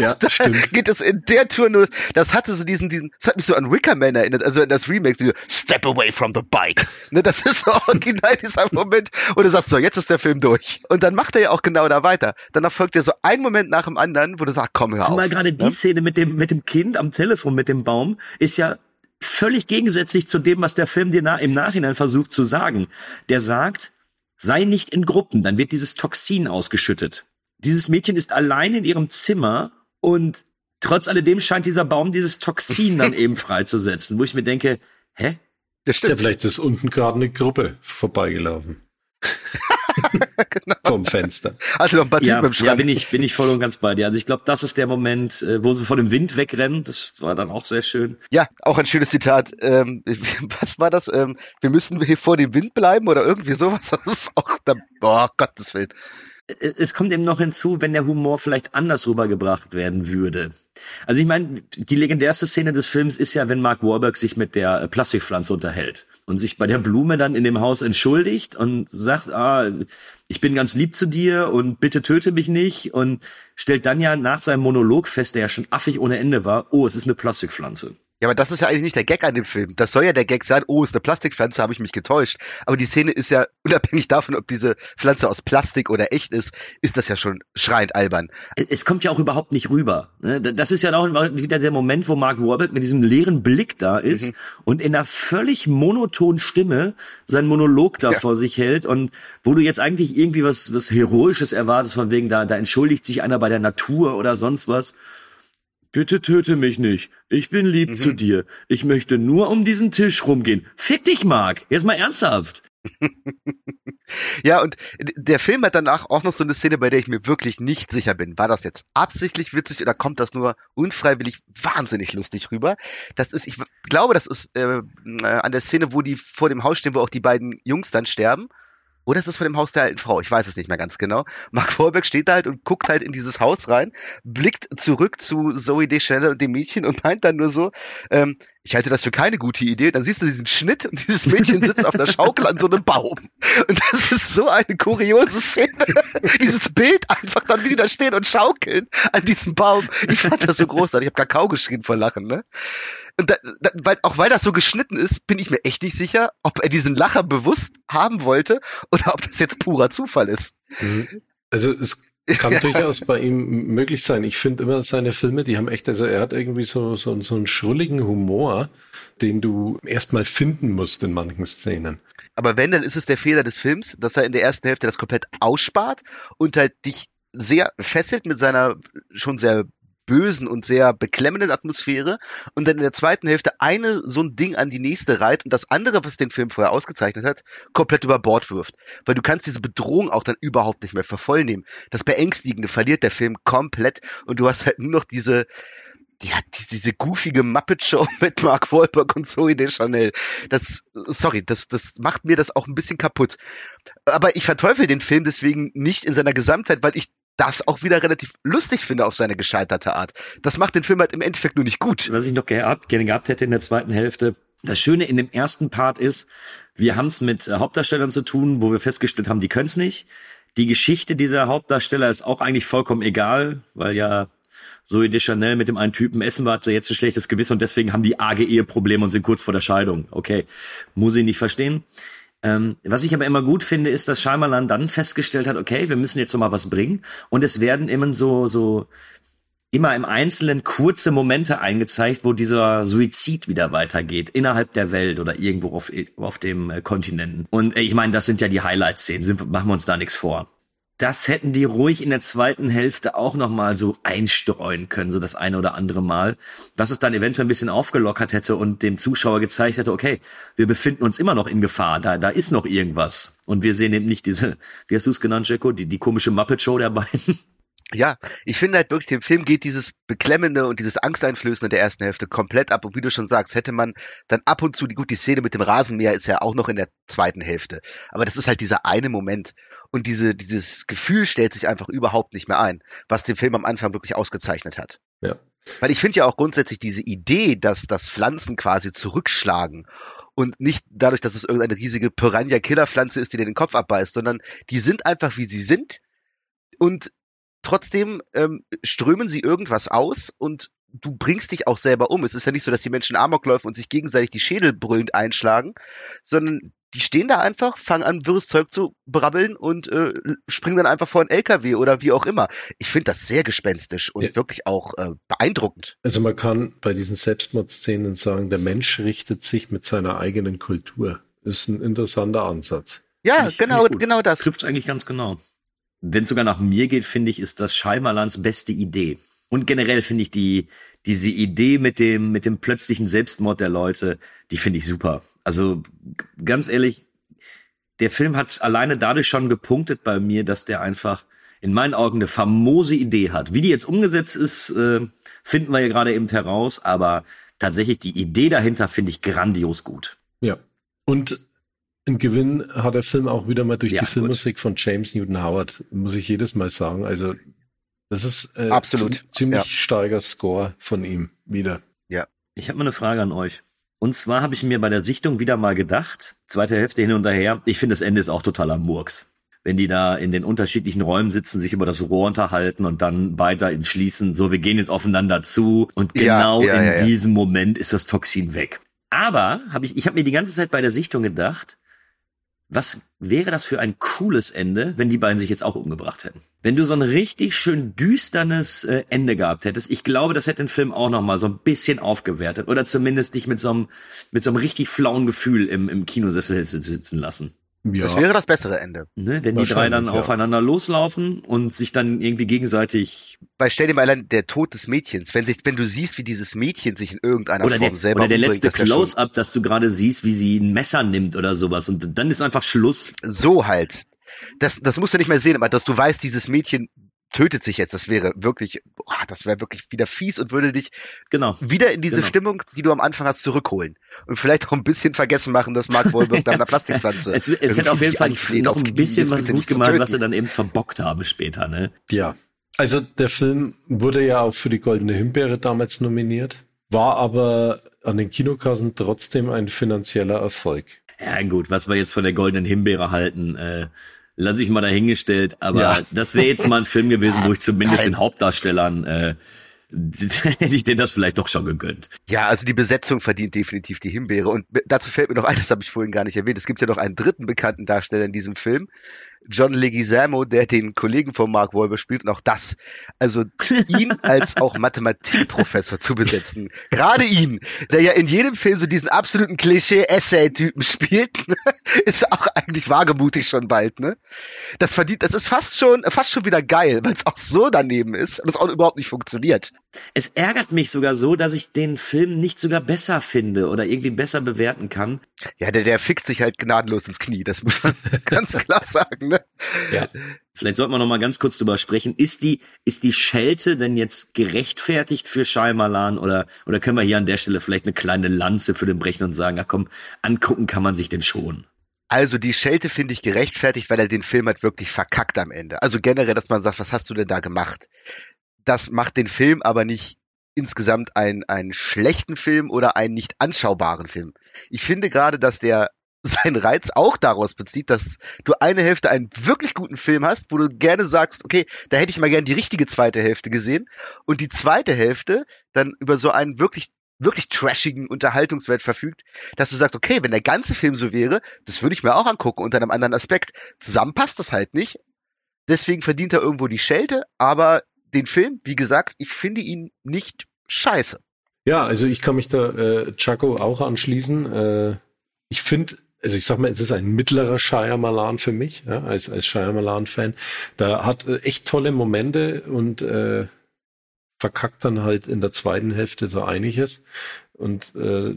B: Ja, stimmt.
D: geht es in der Tour nur, das hatte so diesen, diesen, das hat mich so an Wickerman erinnert, also an das Remake, so, Step away from the bike. Ne, das ist so original dieser Moment, wo du sagst, so, jetzt ist der Film durch. Und dann macht er ja auch genau da weiter. Danach folgt er so ein Moment nach dem anderen, wo du sagst, komm, hör auf.
C: Zumal gerade die
D: ne?
C: Szene mit dem, mit dem Kind am Telefon mit dem Baum ist ja völlig gegensätzlich zu dem, was der Film dir na, im Nachhinein versucht zu sagen. Der sagt, sei nicht in Gruppen, dann wird dieses Toxin ausgeschüttet. Dieses Mädchen ist allein in ihrem Zimmer und trotz alledem scheint dieser Baum dieses Toxin dann eben freizusetzen, wo ich mir denke, hä?
D: Das
B: Ja,
D: stimmt.
B: vielleicht ist unten gerade eine Gruppe vorbeigelaufen. genau. vom Fenster.
D: Also noch ein paar
C: ja,
D: Typen im Schrank.
C: Ja, bin ich, bin ich voll und ganz bei dir. Also ich glaube, das ist der Moment, äh, wo sie vor dem Wind wegrennen. Das war dann auch sehr schön.
D: Ja, auch ein schönes Zitat. Ähm, was war das? Ähm, wir müssen hier vor dem Wind bleiben oder irgendwie sowas. Das ist auch, da, oh Gottes Willen.
C: Es kommt eben noch hinzu, wenn der Humor vielleicht anders rübergebracht werden würde. Also ich meine, die legendärste Szene des Films ist ja, wenn Mark Wahlberg sich mit der äh, Plastikpflanze unterhält und sich bei der Blume dann in dem Haus entschuldigt und sagt, ah, ich bin ganz lieb zu dir und bitte töte mich nicht und stellt dann ja nach seinem Monolog fest, der ja schon affig ohne Ende war, oh, es ist eine Plastikpflanze.
D: Ja, aber das ist ja eigentlich nicht der Gag an dem Film. Das soll ja der Gag sein, oh, ist eine Plastikpflanze, habe ich mich getäuscht. Aber die Szene ist ja, unabhängig davon, ob diese Pflanze aus Plastik oder echt ist, ist das ja schon schreiend albern.
C: Es kommt ja auch überhaupt nicht rüber. ne? Das ist ja auch wieder der Moment, wo Mark Wahlberg mit diesem leeren Blick da ist
D: Mhm.
C: und in einer völlig monotonen Stimme seinen Monolog da
D: Ja.
C: vor sich hält und wo du jetzt eigentlich irgendwie was, was Heroisches erwartest, von wegen da, da entschuldigt sich einer bei der Natur oder sonst was. Bitte töte mich nicht. Ich bin lieb
D: Mhm.
C: zu dir. Ich möchte nur um diesen Tisch rumgehen. Fick dich, Mark. Jetzt mal ernsthaft.
D: Ja, und der Film hat danach auch noch so eine Szene, bei der ich mir wirklich nicht sicher bin. War das jetzt absichtlich witzig oder kommt das nur unfreiwillig wahnsinnig lustig rüber? Das ist, ich glaube, das ist äh, äh, an der Szene, wo die vor dem Haus stehen, wo auch die beiden Jungs dann sterben. Oder ist es vor dem Haus der alten Frau? Ich weiß es nicht mehr ganz genau. Mark Wahlberg steht da halt und guckt halt in dieses Haus rein, blickt zurück zu Zoe Deschanel und dem Mädchen und meint dann nur so, ähm, ich halte das für keine gute Idee. Dann siehst du diesen Schnitt und dieses Mädchen sitzt auf der Schaukel an so einem Baum. Und das ist so eine kuriose Szene. Dieses Bild einfach dann wieder stehen und schaukeln an diesem Baum. Ich fand das so großartig. Ich habe Kakao geschrien vor Lachen, ne? Und da, da, weil, auch weil das so geschnitten ist, bin ich mir echt nicht sicher, ob er diesen Lacher bewusst haben wollte oder ob das jetzt purer Zufall ist.
B: Mhm. Also es kann durchaus bei ihm möglich sein. Ich finde immer seine Filme, die haben echt, also er hat irgendwie so, so, so einen schrulligen Humor, den du erstmal finden musst in manchen Szenen.
D: Aber wenn, dann ist es der Fehler des Films, dass er in der ersten Hälfte das komplett ausspart und halt dich sehr fesselt mit seiner schon sehr bösen und sehr beklemmenden Atmosphäre und dann in der zweiten Hälfte eine so ein Ding an die nächste reiht und das andere, was den Film vorher ausgezeichnet hat, komplett über Bord wirft. Weil du kannst diese Bedrohung auch dann überhaupt nicht mehr vervollnehmen. Das Beängstigende verliert der Film komplett und du hast halt nur noch diese, ja, die, diese goofige Muppet-Show mit Mark Wahlberg und Zoe Deschanel. Das, sorry, das, das macht mir das auch ein bisschen kaputt. Aber ich verteufel den Film deswegen nicht in seiner Gesamtheit, weil ich das auch wieder relativ lustig finde auf seine gescheiterte Art. Das macht den Film halt im Endeffekt nur nicht gut.
C: was ich noch gerne gehabt hätte in der zweiten Hälfte. Das Schöne in dem ersten Part ist, wir haben es mit äh, Hauptdarstellern zu tun, wo wir festgestellt haben, die können es nicht. Die Geschichte dieser Hauptdarsteller ist auch eigentlich vollkommen egal, weil ja Zoe Deschanel mit dem einen Typen essen war, hat so jetzt ein schlechtes Gewissen und deswegen haben die arge Eheprobleme und sind kurz vor der Scheidung. Okay, muss ich nicht verstehen. Ähm, was ich aber immer gut finde, ist, dass Scheimerland dann festgestellt hat, okay, wir müssen jetzt noch mal was bringen und es werden immer so so immer im Einzelnen kurze Momente eingezeigt, wo dieser Suizid wieder weitergeht, innerhalb der Welt oder irgendwo auf, auf dem äh, Kontinenten. Und äh, ich meine, das sind ja die Highlight-Szenen, machen wir uns da nichts vor. Das hätten die ruhig in der zweiten Hälfte auch nochmal so einstreuen können, so das eine oder andere Mal, was es dann eventuell ein bisschen aufgelockert hätte und dem Zuschauer gezeigt hätte, okay, wir befinden uns immer noch in Gefahr, da, da ist noch irgendwas. Und wir sehen eben nicht diese, wie hast du es genannt, Jacko, die, die komische Muppet-Show der beiden.
D: Ja, ich finde halt wirklich, dem Film geht dieses Beklemmende und dieses Angsteinflößende der ersten Hälfte komplett ab. Und wie du schon sagst, hätte man dann ab und zu, die, gut, die Szene mit dem Rasenmäher ist ja auch noch in der zweiten Hälfte. Aber das ist halt dieser eine Moment. Und diese, dieses Gefühl stellt sich einfach überhaupt nicht mehr ein, was den Film am Anfang wirklich ausgezeichnet hat.
B: Ja.
D: Weil ich finde ja auch grundsätzlich diese Idee, dass das Pflanzen quasi zurückschlagen und nicht dadurch, dass es irgendeine riesige Piranha-Killerpflanze ist, die dir den Kopf abbeißt, sondern die sind einfach wie sie sind und trotzdem ähm, strömen sie irgendwas aus und du bringst dich auch selber um. Es ist ja nicht so, dass die Menschen Amok laufen und sich gegenseitig die Schädel brüllend einschlagen, sondern die stehen da einfach, fangen an, wirres Zeug zu brabbeln und äh, springen dann einfach vor einen LKW oder wie auch immer. Ich finde das sehr gespenstisch und
B: Ja.
D: wirklich auch äh, beeindruckend.
B: Also man kann bei diesen Selbstmordszenen sagen, der Mensch richtet sich mit seiner eigenen Kultur. Ist ein interessanter Ansatz.
D: Ja,
C: ich-
D: genau, genau das.
C: Trifft eigentlich ganz genau. Wenn es sogar nach mir geht, finde ich, ist das Scheimerlands beste Idee. Und generell finde ich die, diese Idee mit dem, mit dem plötzlichen Selbstmord der Leute, die finde ich super. Also ganz ehrlich, der Film hat alleine dadurch schon gepunktet bei mir, dass der einfach in meinen Augen eine famose Idee hat. Wie die jetzt umgesetzt ist, äh, finden wir ja gerade eben heraus, aber tatsächlich die Idee dahinter finde ich grandios gut.
B: Ja. Und ein Gewinn hat der Film auch wieder mal durch
C: Ja,
B: die
C: gut.
B: Filmmusik von James Newton Howard, muss ich jedes Mal sagen. Also, das ist äh,
D: Absolut,
B: zi- ziemlich
D: ja.
B: starker Score von ihm wieder.
C: Ich habe mal eine Frage an euch. Und zwar habe ich mir bei der Sichtung wieder mal gedacht, zweite Hälfte hin und her, ich finde das Ende ist auch totaler Murks. Wenn die da in den unterschiedlichen Räumen sitzen, sich über das Rohr unterhalten und dann weiter entschließen, so wir gehen jetzt aufeinander zu und
D: Ja,
C: genau
D: ja,
C: in
D: ja, ja.
C: diesem Moment ist das Toxin weg. Aber habe ich, ich habe mir die ganze Zeit bei der Sichtung gedacht, was wäre das für ein cooles Ende, wenn die beiden sich jetzt auch umgebracht hätten? Wenn du so ein richtig schön düsternes äh, Ende gehabt hättest, ich glaube, das hätte den Film auch noch mal so ein bisschen aufgewertet oder zumindest dich mit so einem mit so einem richtig flauen Gefühl im, im Kinosessel sitzen lassen.
B: Ja.
D: Das wäre das bessere Ende.
C: Ne? Wenn die drei dann
B: ja.
C: aufeinander loslaufen und sich dann irgendwie gegenseitig
D: Weil stell dir mal allein der Tod des Mädchens, wenn sich, wenn du siehst, wie dieses Mädchen sich in irgendeiner
C: oder
D: Form
C: der,
D: selber
C: oder der letzte
D: das
C: Close-up, dass du gerade siehst, wie sie ein Messer nimmt oder sowas und dann ist einfach Schluss.
D: so halt. Das, das musst du nicht mehr sehen, aber dass du weißt, dieses Mädchen tötet sich jetzt, das wäre wirklich, boah, das wäre wirklich wieder fies und würde dich
C: Genau.
D: wieder in diese
C: Genau.
D: Stimmung, die du am Anfang hast, zurückholen. Und vielleicht auch ein bisschen vergessen machen, dass Mark Wahlberg da einer Plastikpflanze.
C: Es, es hätte auf jeden Fall
D: anfleht,
C: noch ein bisschen was gut gemacht, was sie dann eben verbockt haben später, ne?
B: Ja. Also der Film wurde ja auch für die Goldene Himbeere damals nominiert, war aber an den Kinokassen trotzdem ein finanzieller Erfolg.
C: Ja, gut, was wir jetzt von der goldenen Himbeere halten, äh, lasse ich mal dahingestellt, aber
B: Ja.
C: das wäre jetzt mal ein Film gewesen, wo ich zumindest
D: Nein.
C: den Hauptdarstellern äh, hätte ich denen das vielleicht doch schon gegönnt.
D: Ja, also die Besetzung verdient definitiv die Himbeere. Und dazu fällt mir noch ein, das habe ich vorhin gar nicht erwähnt. Es gibt ja noch einen dritten bekannten Darsteller in diesem Film. John Leguizamo, der den Kollegen von Mark Wahlberg spielt und auch das, also ihn als auch Mathematikprofessor zu besetzen. Gerade ihn, der ja in jedem Film so diesen absoluten Klischee-Essay-Typen spielt, ne, ist auch eigentlich wagemutig schon bald, ne? Das verdient, das ist fast schon, fast schon wieder geil, weil es auch so daneben ist und es auch überhaupt nicht funktioniert.
C: Es ärgert mich sogar so, dass ich den Film nicht sogar besser finde oder irgendwie besser bewerten kann.
D: Ja, der, der fickt sich halt gnadenlos ins Knie, das muss man ganz klar sagen, ne?
B: Ja.
C: Vielleicht sollten wir noch mal ganz kurz drüber sprechen. Ist die, ist die Schelte denn jetzt gerechtfertigt für Shyamalan oder, oder können wir hier an der Stelle vielleicht eine kleine Lanze für den brechen und sagen, ach komm, angucken kann man sich den schon.
D: Also die Schelte finde ich gerechtfertigt, weil er den Film halt wirklich verkackt am Ende. Also generell, dass man sagt, was hast du denn da gemacht? Das macht den Film aber nicht insgesamt einen, einen schlechten Film oder einen nicht anschaubaren Film. Ich finde gerade, dass der seinen Reiz auch daraus bezieht, dass du eine Hälfte einen wirklich guten Film hast, wo du gerne sagst, okay, da hätte ich mal gerne die richtige zweite Hälfte gesehen und die zweite Hälfte dann über so einen wirklich wirklich trashigen Unterhaltungswert verfügt, dass du sagst, okay, wenn der ganze Film so wäre, das würde ich mir auch angucken unter einem anderen Aspekt. Zusammen passt das halt nicht. Deswegen verdient er irgendwo die Schelte, aber den Film, wie gesagt, ich finde ihn nicht scheiße.
B: Ja, also ich kann mich da äh, Chaco auch anschließen. Äh, ich finde, also ich sag mal, es ist ein mittlerer Shyamalan für mich, ja, als, als Shyamalan-Fan. Da hat äh, echt tolle Momente und äh, verkackt dann halt in der zweiten Hälfte so einiges. Und äh,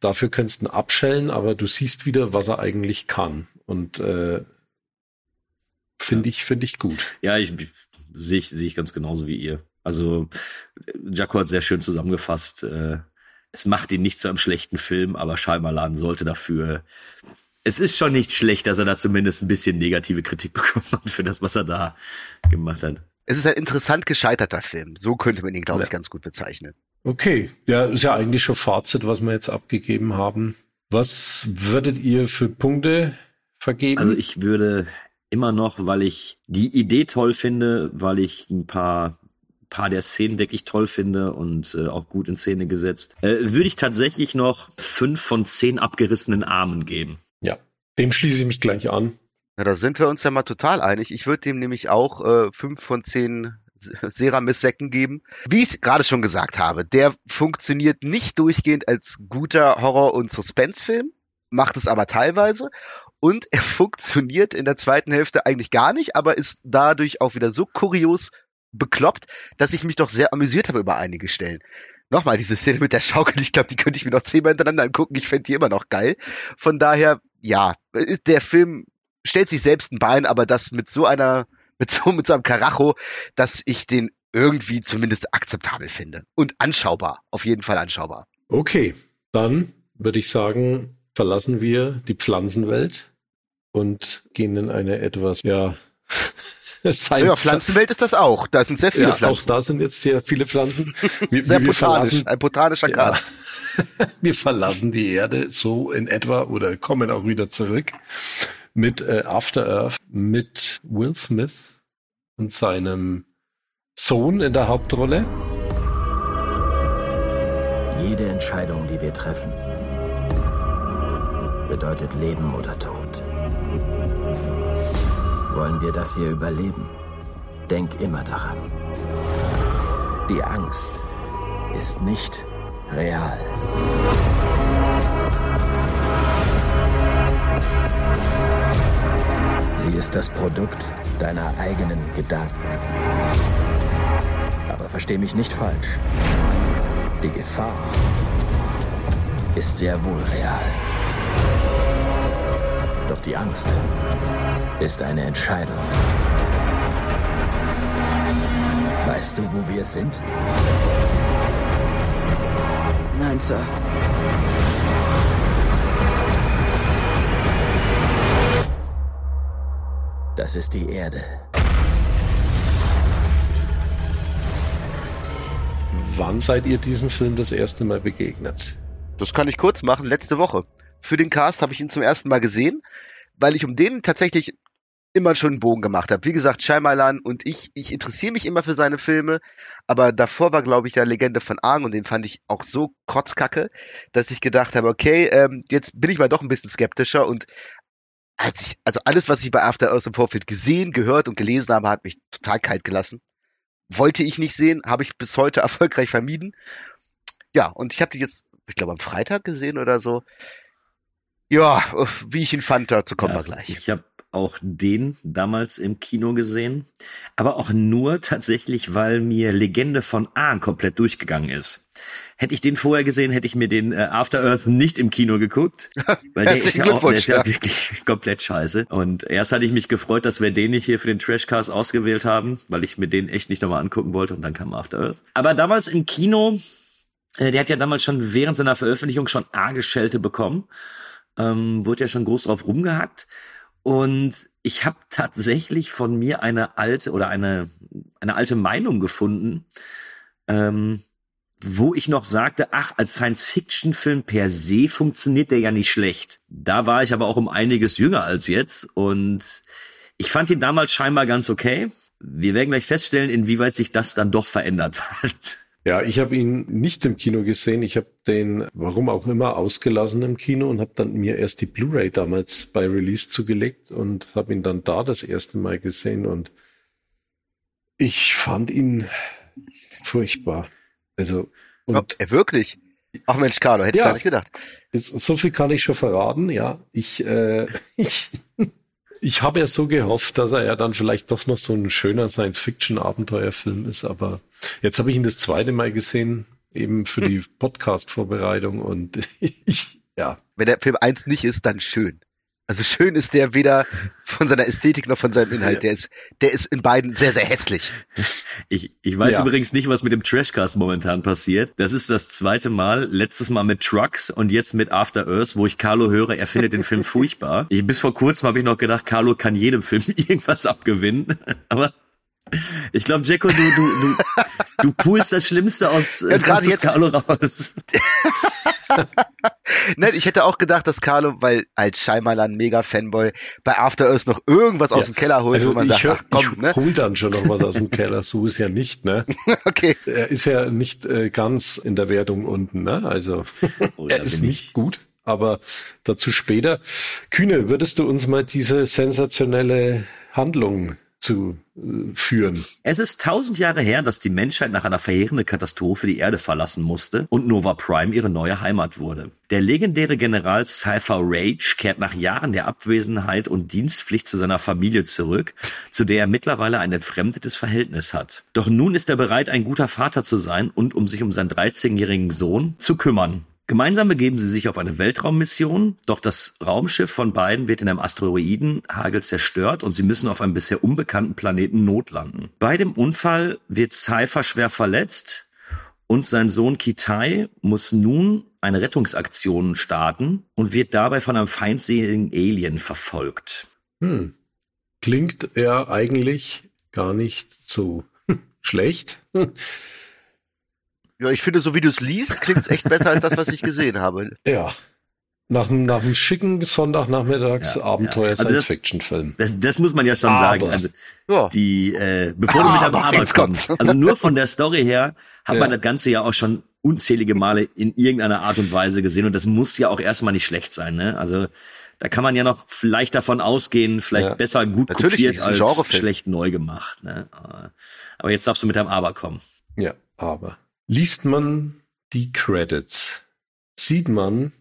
B: dafür kannst du ihn abschellen, aber du siehst wieder, was er eigentlich kann. Und äh, finde ich, finde ich gut.
C: Ja, ich sehe ich, sehe ich ganz genauso wie ihr. Also Jaco hat sehr schön zusammengefasst. Äh, es macht ihn nicht zu einem schlechten Film, aber Scheimerladen sollte dafür. Es ist schon nicht schlecht, dass er da zumindest ein bisschen negative Kritik bekommen hat für das, was er da gemacht hat.
D: Es ist ein interessant gescheiterter Film. So könnte man ihn, glaube ich,
B: Ja.
D: ganz gut bezeichnen.
B: Okay, ja, ist ja eigentlich schon Fazit, was wir jetzt abgegeben haben. Was würdet ihr für Punkte vergeben?
C: Also ich würde immer noch, weil ich die Idee toll finde, weil ich ein paar paar der Szenen wirklich toll finde und äh, auch gut in Szene gesetzt, äh, würde ich tatsächlich noch fünf von zehn abgerissenen Armen geben.
B: ja, dem schließe ich mich gleich an.
D: Na, da sind wir uns ja mal total einig. Ich würde dem nämlich auch äh, fünf von zehn Seramis-Säcken geben. Wie ich es gerade schon gesagt habe, der funktioniert nicht durchgehend als guter Horror- und Suspense-Film, macht es aber teilweise. Und er funktioniert in der zweiten Hälfte eigentlich gar nicht, aber ist dadurch auch wieder so kurios bekloppt, dass ich mich doch sehr amüsiert habe über einige Stellen. Nochmal, diese Szene mit der Schaukel, ich glaube, die könnte ich mir noch zehnmal hintereinander angucken. Ich fände die immer noch geil. Von daher, ja, der Film stellt sich selbst ein Bein, aber das mit so einer, mit so, mit so einem Karacho, dass ich den irgendwie zumindest akzeptabel finde. Und anschaubar. Auf jeden Fall anschaubar.
B: Okay, dann würde ich sagen, verlassen wir die Pflanzenwelt und gehen in eine etwas, ja,
D: ja, Pflanzenwelt ist das auch. Da sind sehr viele
B: ja,
D: Pflanzen.
B: Auch da sind jetzt sehr viele Pflanzen.
D: Wir, sehr wir botanisch, ein botanischer Cast.
B: Ja. wir verlassen die Erde so in etwa oder kommen auch wieder zurück mit äh, After Earth, mit Will Smith und seinem Sohn in der Hauptrolle.
H: Jede Entscheidung, die wir treffen, bedeutet Leben oder Tod. Wollen wir das hier überleben? Denk immer daran. Die Angst ist nicht real. Sie ist das Produkt deiner eigenen Gedanken. Aber versteh mich nicht falsch. Die Gefahr ist sehr wohl real. Doch die Angst ist eine Entscheidung. Weißt du, wo wir sind?
I: Nein, Sir.
H: Das ist die Erde.
B: Wann seid ihr diesem Film das erste Mal begegnet?
D: Das kann ich kurz machen, letzte Woche. Für den Cast habe ich ihn zum ersten Mal gesehen, weil ich um den tatsächlich immer schon einen Bogen gemacht habe. Wie gesagt, Shyamalan und ich, ich interessiere mich immer für seine Filme, aber davor war, glaube ich, der Legende von Aang und den fand ich auch so kotzkacke, dass ich gedacht habe, okay, ähm, jetzt bin ich mal doch ein bisschen skeptischer und als ich, also alles, was ich bei After Earth im Vorfeld gesehen, gehört und gelesen habe, hat mich total kalt gelassen. Wollte ich nicht sehen, habe ich bis heute erfolgreich vermieden. Ja, und ich habe die jetzt, ich glaube, am Freitag gesehen oder so. Ja, wie ich ihn fand, dazu kommen
C: ja,
D: wir gleich.
C: Ich habe auch den damals im Kino gesehen, aber auch nur tatsächlich, weil mir Legende von Aang komplett durchgegangen ist. Hätte ich den vorher gesehen, hätte ich mir den äh, After Earth nicht im Kino geguckt, weil der ist, ja auch, der ist ja wirklich komplett scheiße. Und erst hatte ich mich gefreut, dass wir den nicht hier für den Trashcast ausgewählt haben, weil ich mir den echt nicht nochmal angucken wollte und dann kam After Earth. Aber damals im Kino, äh, der hat ja damals schon während seiner Veröffentlichung schon arge Schelte bekommen, ähm, wurde ja schon groß drauf rumgehackt. Und ich habe tatsächlich von mir eine alte oder eine, eine alte Meinung gefunden, ähm, wo ich noch sagte, ach, als Science-Fiction-Film per se funktioniert der ja nicht schlecht. Da war ich aber auch um einiges jünger als jetzt und ich fand ihn damals scheinbar ganz okay. Wir werden gleich feststellen, inwieweit sich das dann doch verändert hat.
B: Ja, ich habe ihn nicht im Kino gesehen. Ich habe den, warum auch immer, ausgelassen im Kino und habe dann mir erst die Blu-ray damals bei Release zugelegt und habe ihn dann da das erste Mal gesehen und ich fand ihn furchtbar. Also
D: und oh, wirklich? Ach Mensch, Carlo, hätte ja, ich gar nicht gedacht.
B: so viel kann ich schon verraten, ja. Ich, äh, ich ich habe ja so gehofft, dass er ja dann vielleicht doch noch so ein schöner Science-Fiction-Abenteuerfilm ist, aber jetzt habe ich ihn das zweite Mal gesehen, eben für die Podcast-Vorbereitung und ich, ja.
D: Wenn der Film eins nicht ist, dann schön. Also schön ist der weder von seiner Ästhetik noch von seinem Inhalt. Der ist, der ist in beiden sehr, sehr hässlich.
C: Ich, ich weiß ja. übrigens nicht, was mit dem Trashcast momentan passiert. Das ist das zweite Mal. Letztes Mal mit Trucks und jetzt mit After Earth, wo ich Carlo höre, er findet den Film furchtbar. Ich, bis vor kurzem habe ich noch gedacht, Carlo kann jedem Film irgendwas abgewinnen. Aber ich glaube, Jacko, du, du, du, du pulst das Schlimmste aus,
D: ja, aus jetzt, Carlo raus. Nein, ich hätte auch gedacht, dass Carlo, weil als Scheimalan mega Fanboy bei After Earth noch irgendwas ja. aus dem Keller holt,
B: also
D: wo man
B: sagt, hör, ach komm, ich ne? hol dann schon noch was aus dem Keller, so ist ja nicht, ne?
D: okay.
B: Er ist ja nicht äh, ganz in der Wertung unten, ne? Also oh, er ist nicht gut, aber dazu später. Kühne, würdest du uns mal diese sensationelle Handlung zu äh, führen.
C: Es ist tausend Jahre her, dass die Menschheit nach einer verheerenden Katastrophe die Erde verlassen musste und Nova Prime ihre neue Heimat wurde. Der legendäre General Cypher Rage kehrt nach Jahren der Abwesenheit und Dienstpflicht zu seiner Familie zurück, zu der er mittlerweile ein entfremdetes Verhältnis hat. Doch nun ist er bereit, ein guter Vater zu sein und um sich um seinen 13-jährigen Sohn zu kümmern. Gemeinsam begeben sie sich auf eine Weltraummission, doch das Raumschiff von beiden wird in einem Asteroidenhagel zerstört und sie müssen auf einem bisher unbekannten Planeten notlanden. Bei dem Unfall wird Cypher schwer verletzt und sein Sohn Kitai muss nun eine Rettungsaktion starten und wird dabei von einem feindseligen Alien verfolgt.
B: Hm. Klingt er eigentlich gar nicht so schlecht.
D: Ja, ich finde, so wie du es liest, klingt es echt besser als das, was ich gesehen habe.
B: Ja. Nach, einem- nach einem schicken Sonntagnachmittags
C: Ja,
B: Abenteuer
C: ja. Also das-
B: Science-Fiction-Film.
C: Das, das muss man ja schon
B: Aber.
C: sagen. Also
D: Ja.
C: die, äh, bevor du mit
D: Aber,
C: Aber kommst,
D: kommt's.
C: also nur von der Story her hat man das Ganze ja auch schon unzählige Male in irgendeiner Art und Weise gesehen und das muss ja auch erstmal nicht schlecht sein. Ne? Also da kann man ja noch vielleicht davon ausgehen, vielleicht
B: Ja.
C: besser gut
D: Natürlich
C: kopiert als schlecht neu gemacht. Ne? Aber jetzt darfst du mit deinem Aber kommen.
B: Ja, aber liest man die Credits, sieht man,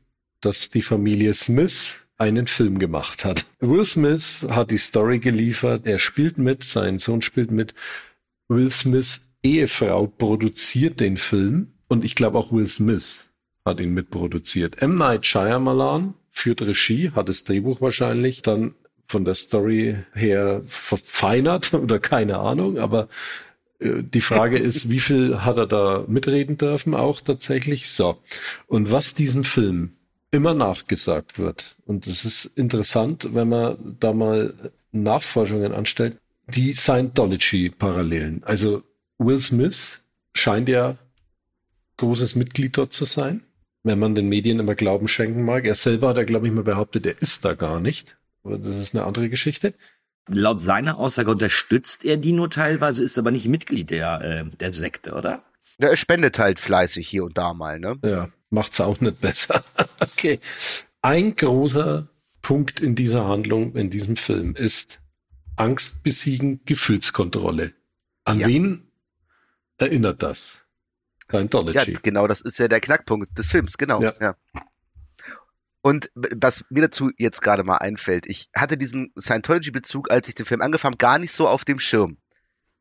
B: dass die Familie Smith einen Film gemacht hat. Will Smith hat die Story geliefert, er spielt mit, sein Sohn spielt mit. Will Smiths Ehefrau produziert den Film und ich glaube auch Will Smith hat ihn mitproduziert. M. Night Shyamalan führt Regie, hat das Drehbuch wahrscheinlich dann von der Story her verfeinert oder keine Ahnung, aber die Frage ist, wie viel hat er da mitreden dürfen auch tatsächlich? So. Und was diesem Film immer nachgesagt wird, und das ist interessant, wenn man da mal Nachforschungen anstellt, die Scientology-Parallelen. Also Will Smith scheint ja großes Mitglied dort zu sein, wenn man den Medien immer Glauben schenken mag. Er selber hat ja, glaube ich, mal behauptet, er ist da gar nicht. Aber das ist eine andere Geschichte.
C: Laut seiner Aussage unterstützt er die nur teilweise, ist aber nicht Mitglied der, äh, der Sekte, oder?
D: Ja, er spendet halt fleißig hier und da mal, ne?
B: Ja, macht's auch nicht besser. okay. Ein großer Punkt in dieser Handlung, in diesem Film ist Angst besiegen, Gefühlskontrolle. An
D: Ja.
B: wen erinnert das?
D: Ja,
B: Scientology.
D: genau, das ist ja der Knackpunkt des Films, genau.
B: Ja.
D: Ja. Und was mir dazu jetzt gerade mal einfällt, ich hatte diesen Scientology-Bezug, als ich den Film angefangen habe, gar nicht so auf dem Schirm.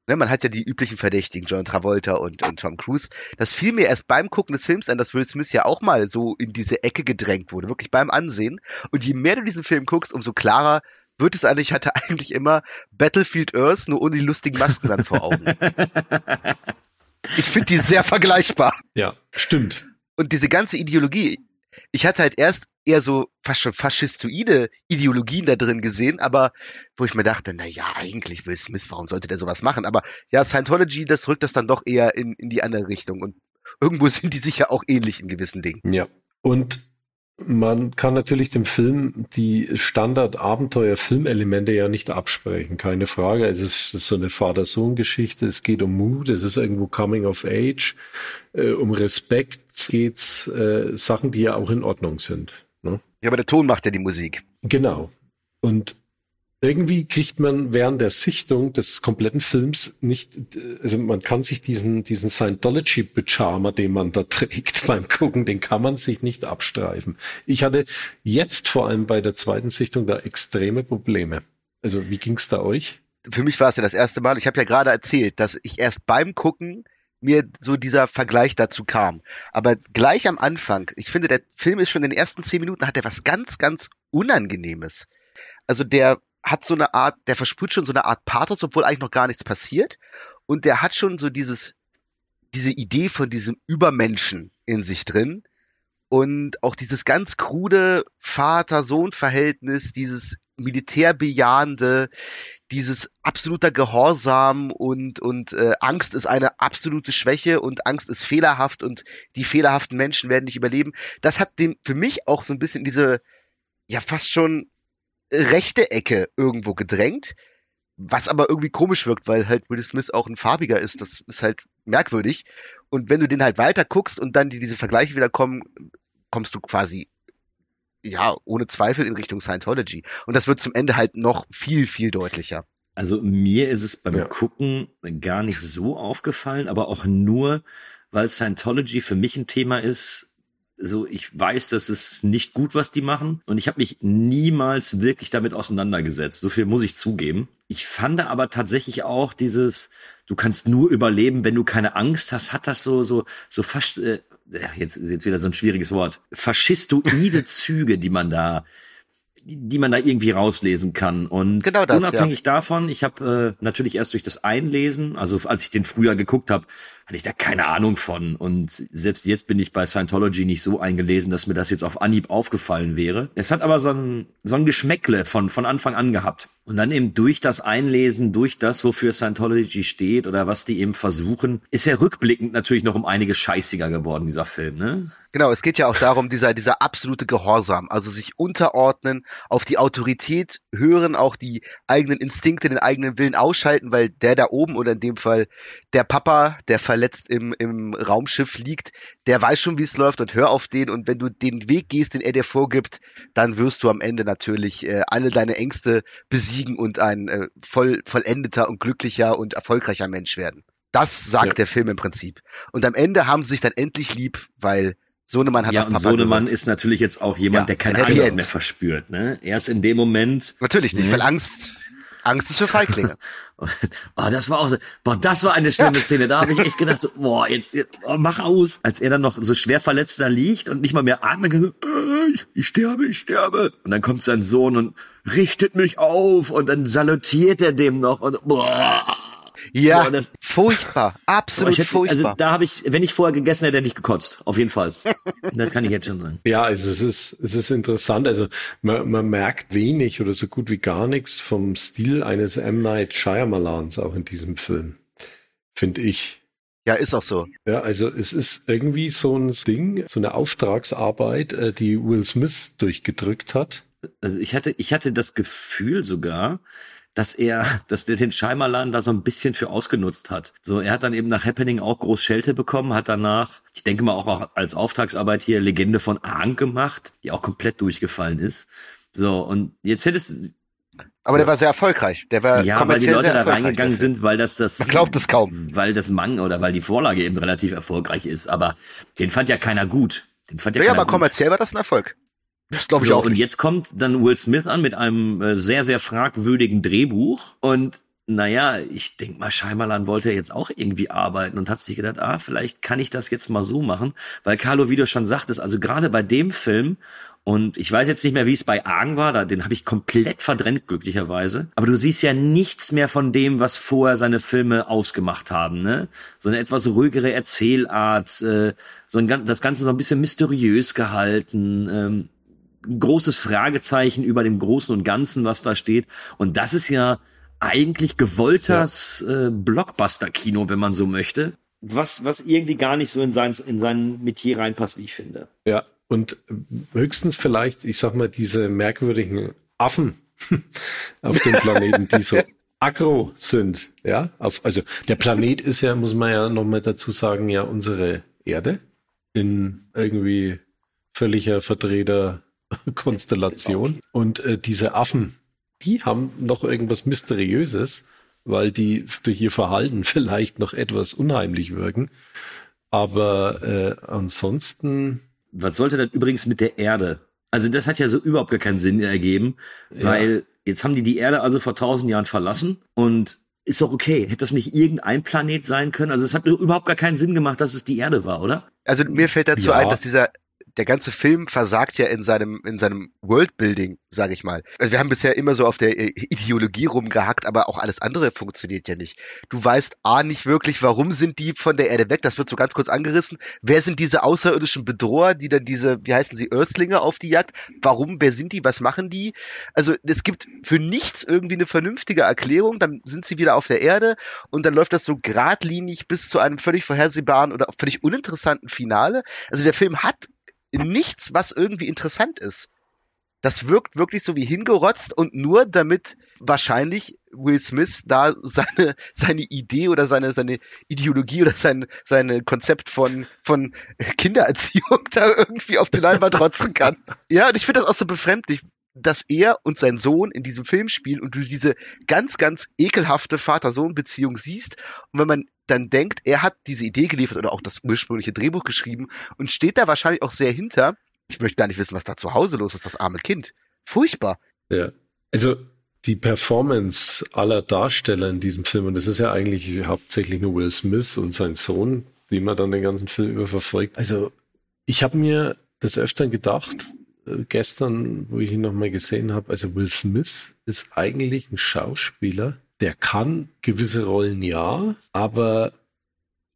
D: Ne, man hat ja die üblichen Verdächtigen, John Travolta und, und Tom Cruise. Das fiel mir erst beim Gucken des Films an, dass Will Smith ja auch mal so in diese Ecke gedrängt wurde, wirklich beim Ansehen. Und je mehr du diesen Film guckst, umso klarer wird es an. Ich hatte eigentlich immer Battlefield Earth, nur ohne die lustigen Masken dann vor Augen. Ich finde die sehr vergleichbar.
B: Ja, stimmt.
D: Und diese ganze Ideologie, ich hatte halt erst eher so fast schon faschistoide Ideologien da drin gesehen, aber wo ich mir dachte, na ja, eigentlich Will Smith, warum sollte der sowas machen? Aber ja, Scientology, das rückt das dann doch eher in, in die andere Richtung und irgendwo sind die sicher auch ähnlich in gewissen Dingen.
B: Ja. Und man kann natürlich dem Film die Standard-Abenteuer-Filmelemente ja nicht absprechen, keine Frage. Es ist, so eine Vater-Sohn-Geschichte, es geht um Mut, es ist irgendwo Coming of Age, äh, um Respekt geht's, äh, Sachen, die ja auch in Ordnung sind. Ne?
D: Ja, aber der Ton macht ja die Musik.
B: Genau. Und irgendwie kriegt man während der Sichtung des kompletten Films nicht, also man kann sich diesen, diesen Scientology-Pyjama, den man da trägt beim Gucken, den kann man sich nicht abstreifen. Ich hatte jetzt vor allem bei der zweiten Sichtung da extreme Probleme. Also wie ging's da euch?
D: Für mich war es ja das erste Mal, ich habe ja gerade erzählt, dass ich erst beim Gucken mir so dieser Vergleich dazu kam. Aber gleich am Anfang, ich finde, der Film ist schon in den ersten zehn Minuten, hat er was ganz, ganz Unangenehmes. Also der hat so eine Art, der versprüht schon so eine Art Pathos, obwohl eigentlich noch gar nichts passiert. Und der hat schon so dieses, diese Idee von diesem Übermenschen in sich drin. Und auch dieses ganz krude Vater-Sohn-Verhältnis, dieses militärbejahende, dieses absoluter Gehorsam und, und äh, Angst ist eine absolute Schwäche und Angst ist fehlerhaft und die fehlerhaften Menschen werden nicht überleben. Das hat dem für mich auch so ein bisschen diese, ja, fast schon rechte Ecke irgendwo gedrängt, was aber irgendwie komisch wirkt, weil halt Will Smith auch ein farbiger ist. Das ist halt merkwürdig. Und wenn du den halt weiter guckst und dann die, diese Vergleiche wieder kommen, kommst du quasi ja, ohne Zweifel in Richtung Scientology. Und das wird zum Ende halt noch viel, viel deutlicher.
C: Also mir ist es beim
B: Ja.
C: Gucken gar nicht so aufgefallen, aber auch nur, weil Scientology für mich ein Thema ist. So, ich weiß, das ist nicht gut, was die machen. Und ich habe mich niemals wirklich damit auseinandergesetzt. So viel muss ich zugeben. Ich fand aber tatsächlich auch dieses, du kannst nur überleben, wenn du keine Angst hast, hat das so, so, so fast, äh, jetzt, jetzt wieder so ein schwieriges Wort, faschistoide Züge, die man da die man da irgendwie rauslesen kann. Und
D: genau das,
C: unabhängig
D: ja.
C: davon, ich habe äh, natürlich erst durch das Einlesen, also als ich den früher geguckt habe, hatte ich da keine Ahnung von. Und selbst jetzt bin ich bei Scientology nicht so eingelesen, dass mir das jetzt auf Anhieb aufgefallen wäre. Es hat aber so ein, so ein Geschmäckle von, von Anfang an gehabt. Und dann eben durch das Einlesen, durch das, wofür Scientology steht oder was die eben versuchen, ist er rückblickend natürlich noch um einige scheißiger geworden, dieser Film, ne?
D: Genau, es geht ja auch darum, dieser, dieser absolute Gehorsam, also sich unterordnen, auf die Autorität hören, auch die eigenen Instinkte, den eigenen Willen ausschalten, weil der da oben oder in dem Fall der Papa, der verletzt im, im Raumschiff liegt, der weiß schon, wie es läuft und hör auf den und wenn du den Weg gehst, den er dir vorgibt, dann wirst du am Ende natürlich äh, alle deine Ängste besiegen und ein äh, voll, vollendeter und glücklicher und erfolgreicher Mensch werden. Das sagt
B: Ja.
D: der Film im Prinzip. Und am Ende haben sie sich dann endlich lieb, weil Sohnemann hat
C: ja, und
D: Papa
C: Sohnemann
D: gehört.
C: ist natürlich jetzt auch jemand,
D: Ja,
C: der keine Angst
D: End.
C: mehr verspürt, ne? Erst in dem Moment,
D: Natürlich nicht,
C: Mhm.
D: weil Angst, Angst ist für Feiglinge.
C: oh, das war auch so, boah, das war eine schlimme Szene. Da habe ich echt gedacht, so, boah, jetzt, oh, mach aus. Als er dann noch so schwer verletzt da liegt und nicht mal mehr atmen kann, äh, ich, ich sterbe, ich sterbe. Und dann kommt sein Sohn und richtet mich auf und dann salutiert er dem noch und boah.
D: Ja,
C: Boah, das-
D: furchtbar, absolut
C: ich hätte,
D: furchtbar.
C: also da habe ich, wenn ich vorher gegessen hätte, hätte ich gekotzt. Auf jeden Fall. das kann ich jetzt schon sagen.
B: Ja, also es ist, es ist interessant. Also man, man merkt wenig oder so gut wie gar nichts vom Stil eines M. Night Shyamalans auch in diesem Film. Finde ich.
D: ja, ist auch so.
B: Ja, also es ist irgendwie so ein Ding, so eine Auftragsarbeit, äh, die Will Smith durchgedrückt hat.
C: Also ich hatte, ich hatte das Gefühl sogar, dass er, dass der den Scheimerladen da so ein bisschen für ausgenutzt hat. So, er hat dann eben nach Happening auch groß Schelte bekommen, hat danach, ich denke mal auch als Auftragsarbeit hier Legende von Aang gemacht, die auch komplett durchgefallen ist. So, und jetzt hättest du,
D: Aber der war sehr erfolgreich. Der war
C: ja, weil die Leute da reingegangen sind, weil das das,
D: Man glaubt es kaum.
C: weil das Manga oder weil die Vorlage eben relativ erfolgreich ist. Aber den fand ja keiner gut. Den fand ja,
D: Ja,
C: keiner
D: aber
C: gut.
D: kommerziell war das ein Erfolg. Glaube ich
C: So,
D: auch
C: und jetzt kommt dann Will Smith an mit einem äh, sehr, sehr fragwürdigen Drehbuch. Und naja, ich denk mal, Scheimerlan wollte jetzt auch irgendwie arbeiten und hat sich gedacht, ah, vielleicht kann ich das jetzt mal so machen. Weil Carlo, wie du schon sagtest, also gerade bei dem Film, und ich weiß jetzt nicht mehr, wie es bei Argen war, da, den habe ich komplett verdrängt, glücklicherweise. Aber du siehst ja nichts mehr von dem, was vorher seine Filme ausgemacht haben, ne? So eine etwas ruhigere Erzählart, äh, so ein, das Ganze so ein bisschen mysteriös gehalten, ähm, großes Fragezeichen über dem Großen und Ganzen, was da steht. Und das ist ja eigentlich gewolltes äh, Blockbuster-Kino, wenn man so möchte. Was, was irgendwie gar nicht so in sein, in sein Metier reinpasst, wie ich finde.
B: Ja, und höchstens vielleicht, ich sag mal, diese merkwürdigen Affen auf dem Planeten, die so aggro sind, ja, auf, also der Planet ist ja, muss man ja nochmal dazu sagen, ja unsere Erde in irgendwie völliger verdrehter Konstellation und äh, diese Affen, die haben noch irgendwas Mysteriöses, weil die durch ihr Verhalten vielleicht noch etwas unheimlich wirken, aber äh, ansonsten
C: Was sollte das übrigens mit der Erde? Also das hat ja so überhaupt gar keinen Sinn ergeben, weil jetzt haben die die Erde also vor tausend Jahren verlassen und ist doch okay. Hätte das nicht irgendein Planet sein können? Also es hat überhaupt gar keinen Sinn gemacht, dass es die Erde war, oder?
D: Also mir fällt dazu
B: Ja.
D: ein, dass dieser der ganze Film versagt ja in seinem in seinem Worldbuilding, sage ich mal. Also wir haben bisher immer so auf der äh, Ideologie rumgehackt, aber auch alles andere funktioniert ja nicht. Du weißt a nicht wirklich, warum sind die von der Erde weg? Das wird so ganz kurz angerissen. Wer sind diese außerirdischen Bedroher, die dann diese, wie heißen sie, Earthlinge auf die Jagd? Warum? Wer sind die? Was machen die? Also es gibt für nichts irgendwie eine vernünftige Erklärung. Dann sind sie wieder auf der Erde und dann läuft das so geradlinig bis zu einem völlig vorhersehbaren oder völlig uninteressanten Finale. Also der Film hat nichts, was irgendwie interessant ist. Das wirkt wirklich so wie hingerotzt und nur damit wahrscheinlich Will Smith da seine, seine Idee oder seine, seine Ideologie oder sein, seine Konzept von, von Kindererziehung da irgendwie auf die Leinwand rotzen kann. Ja, und ich finde das auch so befremdlich, dass er und sein Sohn in diesem Film spielen und du diese ganz, ganz ekelhafte Vater-Sohn-Beziehung siehst. Und wenn man dann denkt, er hat diese Idee geliefert oder auch das ursprüngliche Drehbuch geschrieben und steht da wahrscheinlich auch sehr hinter. Ich möchte gar nicht wissen, was da zu Hause los ist, das arme Kind. Furchtbar.
B: Ja. Also die Performance aller Darsteller in diesem Film, und das ist ja eigentlich hauptsächlich nur Will Smith und sein Sohn, die man dann den ganzen Film über verfolgt. Also ich habe mir des Öfteren gedacht, gestern, wo ich ihn nochmal gesehen habe, also Will Smith ist eigentlich ein Schauspieler, der kann gewisse Rollen ja, aber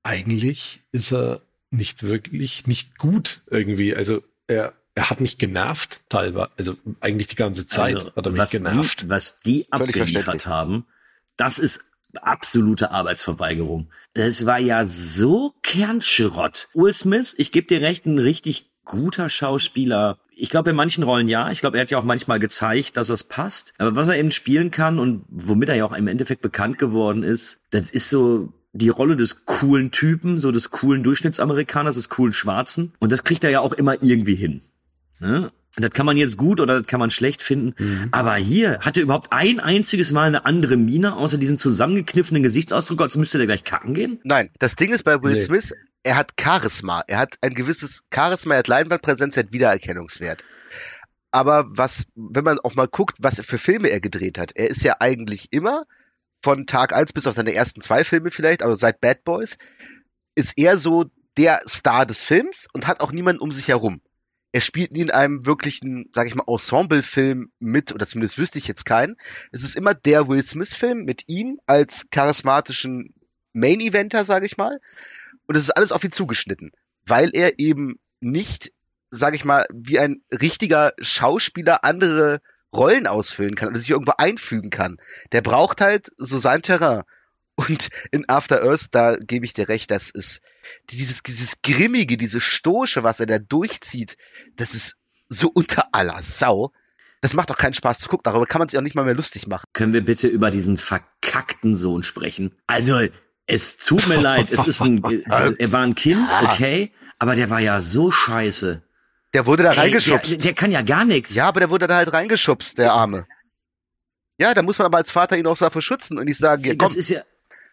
B: eigentlich ist er nicht wirklich, nicht gut irgendwie. Also er, er hat mich genervt, teilweise, also eigentlich die ganze Zeit
C: Also,
B: hat er mich
C: was
B: genervt.
C: Die, was die abgeliefert haben, das ist absolute Arbeitsverweigerung. Es war ja so Kernschrott. Will Smith, ich gebe dir recht, ein richtig guter Schauspieler. Ich glaube, in manchen Rollen ja. Ich glaube, er hat ja auch manchmal gezeigt, dass es passt. Aber was er eben spielen kann und womit er ja auch im Endeffekt bekannt geworden ist, das ist so die Rolle des coolen Typen, so des coolen Durchschnittsamerikaners, des coolen Schwarzen. Und das kriegt er ja auch immer irgendwie hin. Ne? Und Das kann man jetzt gut oder das kann man schlecht finden.
B: Mhm.
C: Aber hier hat er überhaupt ein einziges Mal eine andere Miene, außer diesen zusammengekniffenen Gesichtsausdruck, als müsste der gleich kacken gehen.
D: Nein, das Ding ist bei Will
B: Nee.
D: Smith, er hat Charisma. Er hat ein gewisses Charisma, er hat Leinwandpräsenz, er hat Wiedererkennungswert. Aber was, wenn man auch mal guckt, was für Filme er gedreht hat, er ist ja eigentlich immer von Tag eins bis auf seine ersten zwei Filme vielleicht, aber seit Bad Boys, ist er so der Star des Films und hat auch niemanden um sich herum. Er spielt nie in einem wirklichen, sag ich mal, Ensemble-Film mit, oder zumindest wüsste ich jetzt keinen. Es ist immer der Will Smith-Film mit ihm als charismatischen Main-Eventer, sage ich mal. Und es ist alles auf ihn zugeschnitten, weil er eben nicht, sage ich mal, wie ein richtiger Schauspieler andere Rollen ausfüllen kann oder sich irgendwo einfügen kann. Der braucht halt so sein Terrain. Und in After Earth, da gebe ich dir recht, das ist dieses, dieses Grimmige, diese Stoische, was er da durchzieht, das ist so unter aller Sau. Das macht auch keinen Spaß zu gucken. Darüber kann man sich auch nicht mal mehr lustig machen.
C: Können wir bitte über diesen verkackten Sohn sprechen? Also, es tut mir leid, es ist ein, er war ein Kind, okay, aber der war ja so scheiße.
D: Der wurde da
C: Ey, der,
D: reingeschubst.
C: der kann ja gar nichts.
D: Ja, aber der wurde da halt reingeschubst, der Arme. Ja, da muss man aber als Vater ihn auch dafür schützen und nicht sagen, ja, komm,
C: das ist ja,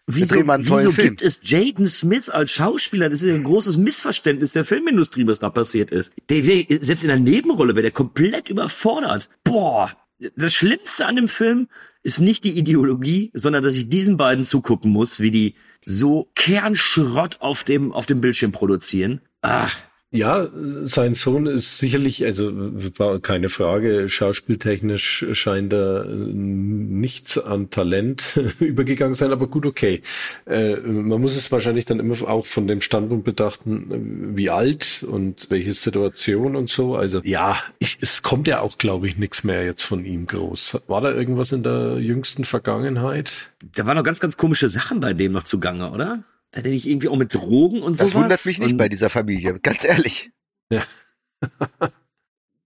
C: wieso, wieso gibt es Jaden Smith als Schauspieler? Das ist ja ein großes Missverständnis der Filmindustrie, was da passiert ist. Der wär, selbst in der Nebenrolle wäre der komplett überfordert. Boah, das Schlimmste an dem Film ist nicht die Ideologie, sondern dass ich diesen beiden zugucken muss, wie die so Kernschrott auf dem, auf dem Bildschirm produzieren. Ach,
B: Ja, sein Sohn ist sicherlich, also war keine Frage, schauspieltechnisch scheint er nichts an Talent übergegangen sein, aber gut, okay. Äh, man muss es wahrscheinlich dann immer auch von dem Standpunkt betrachten, wie alt und welche Situation und so. Also ja, ich, es kommt ja auch, glaube ich, nichts mehr jetzt von ihm groß. War da irgendwas in der jüngsten Vergangenheit?
C: da waren noch ganz, ganz komische Sachen bei dem noch zugange, oder? Hat er nicht irgendwie auch mit Drogen und
D: das
C: sowas?
D: wundert mich nicht
C: und
D: bei dieser Familie, ganz ehrlich.
B: Ja.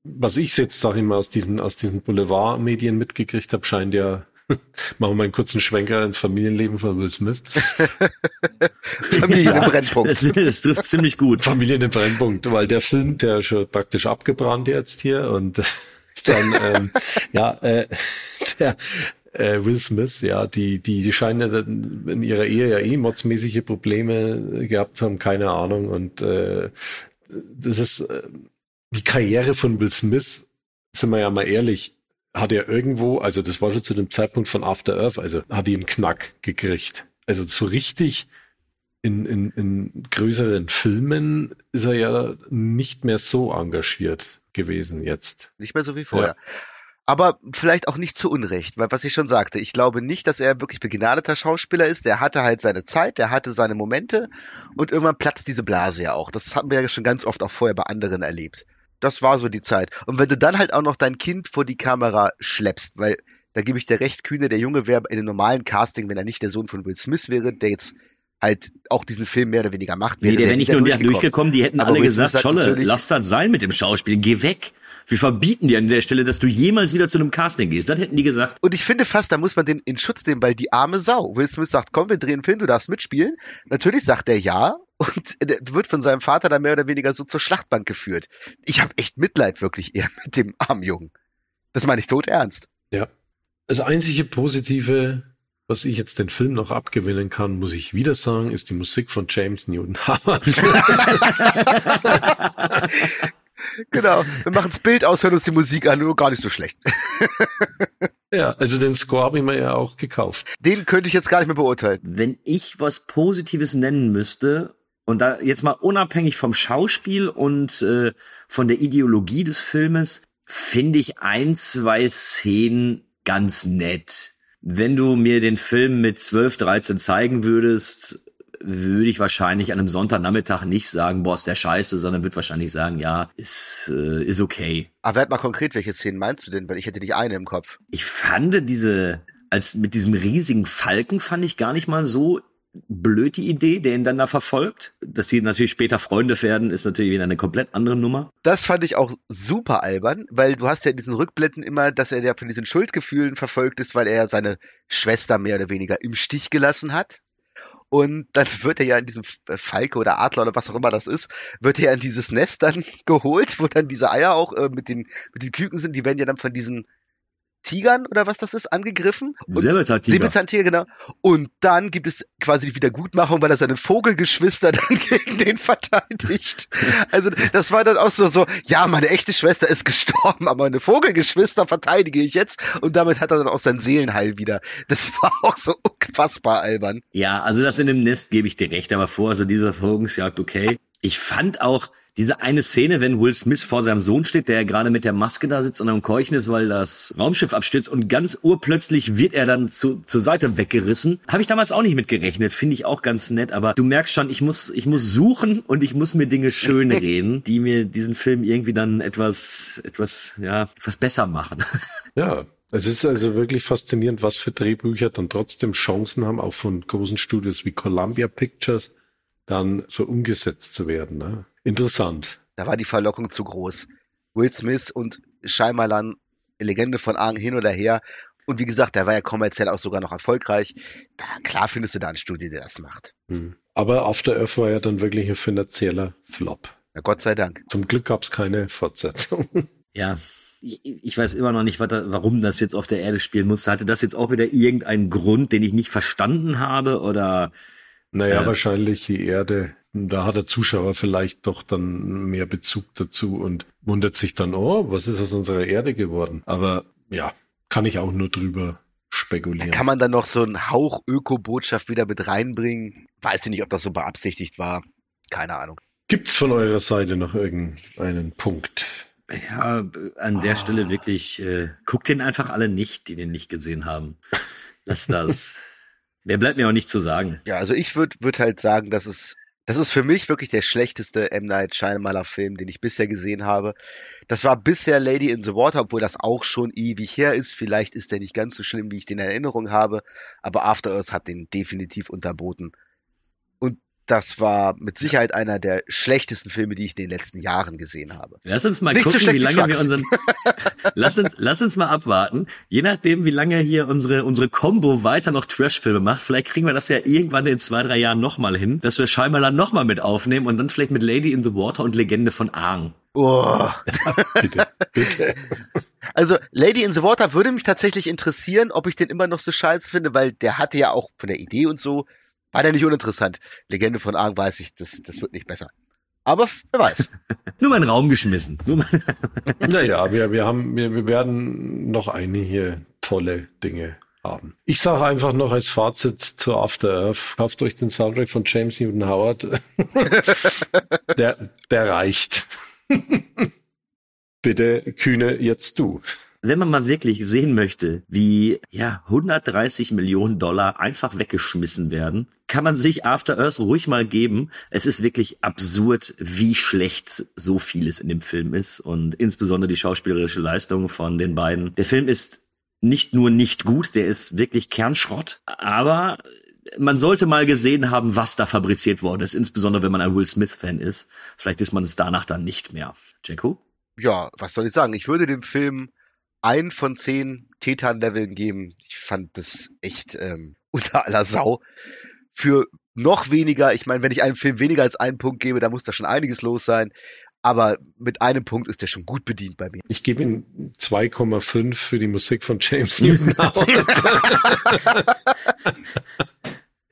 B: Was ich jetzt, sag ich mal, aus diesen, aus diesen Boulevardmedien mitgekriegt habe, scheint ja, machen wir mal einen kurzen Schwenker ins Familienleben von Will Smith.
D: Familie im Brennpunkt.
C: Das, das trifft ziemlich gut.
B: Familien im Brennpunkt, weil der Film, der ist schon praktisch abgebrannt jetzt hier und dann, ähm, ja, äh, der, äh, Will Smith, ja, die, die, die scheinen ja in ihrer Ehe ja eh modsmäßige Probleme gehabt zu haben, keine Ahnung. Und äh, das ist äh, die Karriere von Will Smith, sind wir ja mal ehrlich, hat er irgendwo, also das war schon zu dem Zeitpunkt von After Earth, also hat die einen Knack gekriegt. Also so richtig in, in, in größeren Filmen ist er ja nicht mehr so engagiert gewesen jetzt.
D: Nicht mehr so wie vorher. Aber vielleicht auch nicht zu Unrecht, weil was ich schon sagte, ich glaube nicht, dass er wirklich begnadeter Schauspieler ist. Der hatte halt seine Zeit, der hatte seine Momente und irgendwann platzt diese Blase ja auch. Das haben wir ja schon ganz oft auch vorher bei anderen erlebt. Das war so die Zeit. Und wenn du dann halt auch noch dein Kind vor die Kamera schleppst, weil da gebe ich dir recht, Kühne, der Junge wäre in einem normalen Casting, wenn er nicht der Sohn von Will Smith wäre, der jetzt halt auch diesen Film mehr oder weniger macht.
C: Nee, der wäre nicht nur der durchgekommen, die hätten
D: Aber
C: alle gesagt, Scholle, lass das sein mit dem Schauspiel, geh weg. Wir verbieten dir an der Stelle, dass du jemals wieder zu einem Casting gehst. Das hätten die gesagt.
D: Und ich finde fast, da muss man den in Schutz nehmen, weil die arme Sau. Will Smith sagt, komm, wir drehen einen Film, du darfst mitspielen. Natürlich sagt er ja und wird von seinem Vater dann mehr oder weniger so zur Schlachtbank geführt. Ich habe echt Mitleid wirklich eher mit dem armen Jungen. Das meine ich tot ernst.
B: Ja. Das einzige Positive, was ich jetzt den Film noch abgewinnen kann, muss ich wieder sagen, ist die Musik von James Newton Howard.
D: Genau. Wir machen das Bild aus, hören uns die Musik an, nur gar nicht so schlecht.
B: ja, also den Score habe ich mir ja auch gekauft.
D: Den könnte ich jetzt gar nicht mehr beurteilen.
C: Wenn ich was Positives nennen müsste, Und da jetzt mal unabhängig vom Schauspiel und äh, von der Ideologie des Filmes, finde ich ein, zwei Szenen ganz nett. Wenn du mir den Film mit 12, 13 zeigen würdest, würde ich wahrscheinlich an einem Sonntagnachmittag nicht sagen, boah, ist der scheiße, sondern würde wahrscheinlich sagen, ja, ist, äh, ist okay.
D: Aber werd mal konkret, welche Szenen meinst du denn? Weil ich hätte nicht eine im Kopf.
C: Ich fand diese, als mit diesem riesigen Falken fand ich gar nicht mal so blöd die Idee, der ihn dann da verfolgt. Dass sie natürlich später Freunde werden, ist natürlich wieder eine komplett andere Nummer.
D: Das fand ich auch super albern, weil du hast ja in diesen Rückblenden immer, dass er ja von diesen Schuldgefühlen verfolgt ist, weil er ja seine Schwester mehr oder weniger im Stich gelassen hat. Und dann wird er ja in diesem Falke oder Adler oder was auch immer das ist, wird er ja in dieses Nest dann geholt, wo dann diese Eier auch äh, mit den mit den Küken sind. Die werden ja dann von diesen Tigern oder was das ist, angegriffen. Und
C: Säbelzahntiger.
D: Säbelzahntiger, genau. Und dann gibt es quasi die Wiedergutmachung, weil er seine Vogelgeschwister dann gegen den verteidigt. Also das war dann auch so, so, ja, meine echte Schwester ist gestorben, aber meine Vogelgeschwister verteidige ich jetzt. Und damit hat er dann auch sein Seelenheil wieder. Das war auch so unfassbar albern.
C: Ja, also das in dem Nest gebe ich dir recht, aber vor so dieser Verfolgungsjagd, okay. Ich fand auch, diese eine Szene, wenn Will Smith vor seinem Sohn steht, der gerade mit der Maske da sitzt und am Keuchen ist, weil das Raumschiff abstürzt und ganz urplötzlich wird er dann zu, zur Seite weggerissen. Habe ich damals auch nicht mit gerechnet, finde ich auch ganz nett, aber du merkst schon, ich muss, ich muss suchen und ich muss mir Dinge schön reden, die mir diesen Film irgendwie dann etwas, etwas, ja, etwas besser machen.
B: Ja, es ist also wirklich faszinierend, was für Drehbücher dann trotzdem Chancen haben, auch von großen Studios wie Columbia Pictures dann so umgesetzt zu werden. Ne? Interessant.
D: Da war die Verlockung zu groß. Will Smith und Shyamalan, Legende von Aang hin oder her. Und wie gesagt, der war ja kommerziell auch sogar noch erfolgreich. Da, klar findest du da ein Studio, der das macht.
B: Hm. Aber After Earth war ja dann wirklich ein finanzieller Flop.
D: Ja, Gott sei Dank.
B: Zum Glück gab es keine Fortsetzung.
C: Ja, ich, ich weiß immer noch nicht, warum das jetzt auf der Erde spielen muss. Hatte das jetzt auch wieder irgendeinen Grund, den ich nicht verstanden habe? Oder
B: naja, äh, wahrscheinlich die Erde. Da hat der Zuschauer vielleicht doch dann mehr Bezug dazu und wundert sich dann, oh, was ist aus unserer Erde geworden? Aber ja, kann ich auch nur drüber spekulieren.
D: Kann man dann noch so einen Hauch Öko-Botschaft wieder mit reinbringen? Weiß ich nicht, ob das so beabsichtigt war. Keine Ahnung.
B: Gibt's von eurer Seite noch irgendeinen Punkt?
C: Ja, an der oh. Stelle wirklich, äh, guckt den einfach alle nicht, die den nicht gesehen haben. Lass das. Mehr bleibt mir auch nicht zu sagen.
D: Ja, also ich würde würd halt sagen, dass es das ist für mich wirklich der schlechteste M. Night Shyamalan Film, den ich bisher gesehen habe. Das war bisher Lady in the Water, obwohl das auch schon ewig her ist. Vielleicht ist der nicht ganz so schlimm, wie ich den in Erinnerung habe. Aber After Earth hat den definitiv unterboten das war mit Sicherheit einer der schlechtesten Filme, die ich in den letzten Jahren gesehen habe.
C: Lass uns mal Nicht gucken, so wie lange wir unseren. lass uns, lass uns mal abwarten. Je nachdem, wie lange hier unsere unsere Combo weiter noch Trash-Filme macht, vielleicht kriegen wir das ja irgendwann in zwei drei Jahren nochmal hin, dass wir Scheinbar nochmal mit aufnehmen und dann vielleicht mit Lady in the Water und Legende von Aang.
D: Oh. bitte, bitte. Also Lady in the Water würde mich tatsächlich interessieren, ob ich den immer noch so scheiße finde, weil der hatte ja auch von der Idee und so war der nicht uninteressant. Legende von Arg weiß ich, das, das wird nicht besser. Aber wer weiß.
C: Nur mal in den Raum geschmissen.
B: naja, wir, wir haben, wir, wir werden noch einige tolle Dinge haben. Ich sage einfach noch als Fazit zu After Earth, kauft euch den Soundtrack von James Newton Howard. der, der reicht. Bitte, Kühne, jetzt du.
C: Wenn man mal wirklich sehen möchte, wie ja 130 Millionen Dollar einfach weggeschmissen werden, kann man sich After Earth ruhig mal geben. Es ist wirklich absurd, wie schlecht so vieles in dem Film ist und insbesondere die schauspielerische Leistung von den beiden. Der Film ist nicht nur nicht gut, der ist wirklich Kernschrott, aber man sollte mal gesehen haben, was da fabriziert worden ist, insbesondere wenn man ein Will Smith Fan ist. Vielleicht ist man es danach dann nicht mehr. Jacko?
D: Ja, was soll ich sagen? Ich würde dem Film ein von zehn Tetan-Leveln geben. Ich fand das echt ähm, unter aller Sau. Für noch weniger, ich meine, wenn ich einem Film weniger als einen Punkt gebe, da muss da schon einiges los sein. Aber mit einem Punkt ist der schon gut bedient bei mir.
B: Ich gebe ihm 2,5 für die Musik von James Newton.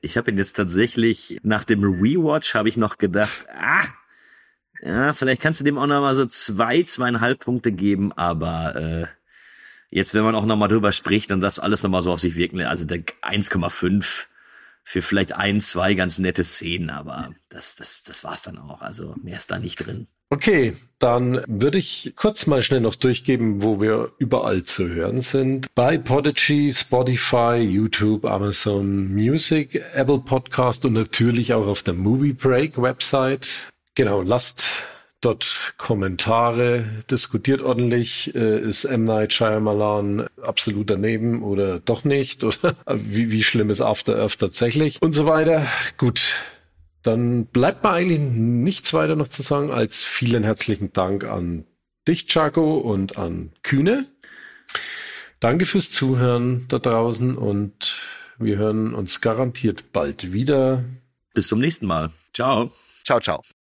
C: ich habe ihn jetzt tatsächlich nach dem Rewatch habe ich noch gedacht, ah, ja, vielleicht kannst du dem auch noch mal so zwei, zweieinhalb Punkte geben, aber äh, Jetzt, wenn man auch nochmal drüber spricht und das alles nochmal so auf sich wirken, also der 1,5 für vielleicht ein, zwei ganz nette Szenen, aber das, das, das war's dann auch. Also mehr ist da nicht drin.
B: Okay, dann würde ich kurz mal schnell noch durchgeben, wo wir überall zu hören sind. Bei Podigy, Spotify, YouTube, Amazon Music, Apple Podcast und natürlich auch auf der Movie Break Website. Genau, lasst dort Kommentare, diskutiert ordentlich, äh, ist M. Night Shyamalan absolut daneben oder doch nicht oder wie, wie schlimm ist After Earth tatsächlich und so weiter. Gut, dann bleibt mir eigentlich nichts weiter noch zu sagen als vielen herzlichen Dank an dich, Chaco, und an Kühne. Danke fürs Zuhören da draußen und wir hören uns garantiert bald wieder.
C: Bis zum nächsten Mal. Ciao.
D: Ciao, ciao.